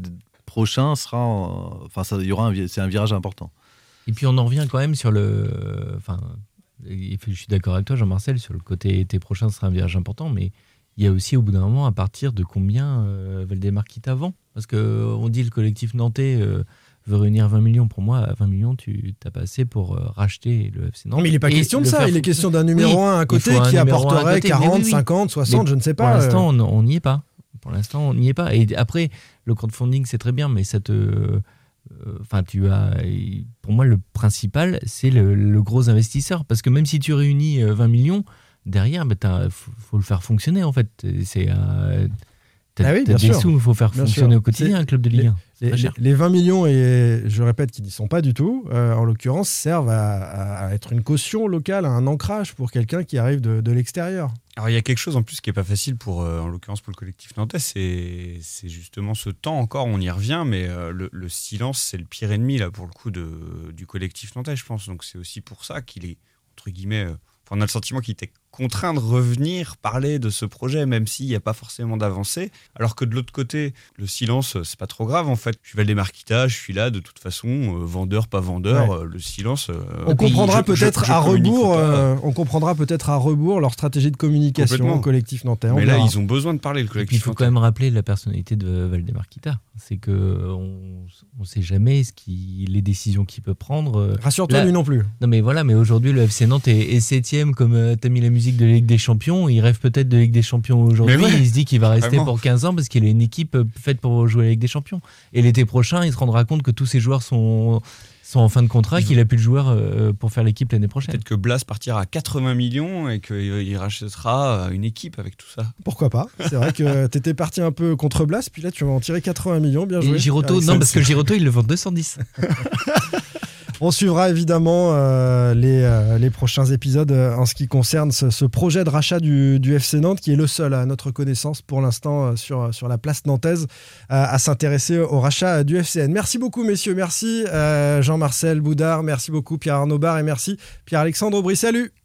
prochain sera, en- enfin, ça, il y aura c'est un virage important.
Et puis on en revient quand même sur le. Enfin, je suis d'accord avec toi, Jean-Marcel, sur le côté été prochain, ce sera un virage important, mais il y a aussi au bout d'un moment à partir de combien euh, Valdemar quitte avant? Parce qu'on dit le collectif nantais euh, veut réunir 20 millions. Pour moi, à 20 millions, tu t'as pas assez pour euh, racheter le FC Nantes.
Non, mais il n'est pas question de ça.
faire
Il est question d'un numéro
Oui,
un à côté qui apporterait
côté, mais
40,
oui, oui.
50, 60,
Mais
je ne sais pas.
Pour l'instant,
euh.
on n'y est pas. Pour l'instant, on n'y est pas. Et après, le crowdfunding, c'est très bien, mais ça te. euh, Enfin, tu as. Pour moi, le principal, c'est le, le gros investisseur. Parce que même si tu réunis euh, 20 millions, derrière, il faut, faut le faire fonctionner, en fait. C'est. euh, T'as
Ah oui,
des
sûr.
sous, il faut faire
Bien
fonctionner
sûr.
au quotidien un club de Ligue 1. C'est
Les, les 20 millions, et je répète qu'ils n'y sont pas du tout, euh, en l'occurrence, servent à, à être une caution locale, un ancrage pour quelqu'un qui arrive de, de l'extérieur.
Alors il y a quelque chose en plus qui est pas facile pour, euh, en l'occurrence pour le collectif nantais, c'est c'est justement ce temps encore, on y revient, mais euh, le, le silence c'est le pire ennemi là pour le coup de, du collectif nantais, je pense. Donc c'est aussi pour ça qu'il est entre guillemets, euh, on a le sentiment qu'il était contraint de revenir parler de ce projet, même s'il n'y a pas forcément d'avancée. Alors que de l'autre côté, le silence, euh, c'est pas trop grave en fait. Je suis Valdemar Kita, je suis là de toute façon, euh, vendeur, pas vendeur,
Ouais.
euh, le silence. euh,
On comprendra peut-être à rebours, euh, on comprendra peut-être à rebours leur stratégie de communication au collectif nantais. on
Mais là, ils ont besoin de parler, le
Et puis,
collectif
il faut
nantais.
quand même rappeler la personnalité de Valdemar Kita. C'est que on ne sait jamais ce qui, les décisions qu'il peut prendre.
Rassure-toi, lui non plus.
Non, mais voilà, mais aujourd'hui, le FC Nantes est, est septième, comme tu as mis la musique de la Ligue des Champions. Il rêve peut-être de Ligue des Champions aujourd'hui.
Ouais,
il se dit qu'il va rester
vraiment.
pour 15 ans parce qu'il a une équipe euh, faite pour jouer la Ligue des Champions. Et l'été prochain, il se rendra compte que tous ses joueurs sont, sont en fin de contrat, qu'il a plus de joueurs euh, pour faire l'équipe l'année prochaine.
Peut-être que Blas partira à 80 millions et qu'il il rachètera une équipe avec tout ça.
Pourquoi pas? C'est vrai que [laughs] t'étais parti un peu contre Blas, puis là tu vas en tirer 80 millions, bien joué.
Et Giroto, non, parce que Giroto, il le vend 210. [laughs]
On suivra évidemment euh, les, euh, les prochains épisodes euh, en ce qui concerne ce, projet de rachat du, FC Nantes, qui est le seul à notre connaissance pour l'instant sur, sur la place nantaise à s'intéresser au rachat du FCN. Merci beaucoup messieurs, merci Jean-Marcel Boudard, merci beaucoup Pierre Arnaud Bar et merci Pierre-Alexandre Aubry. Salut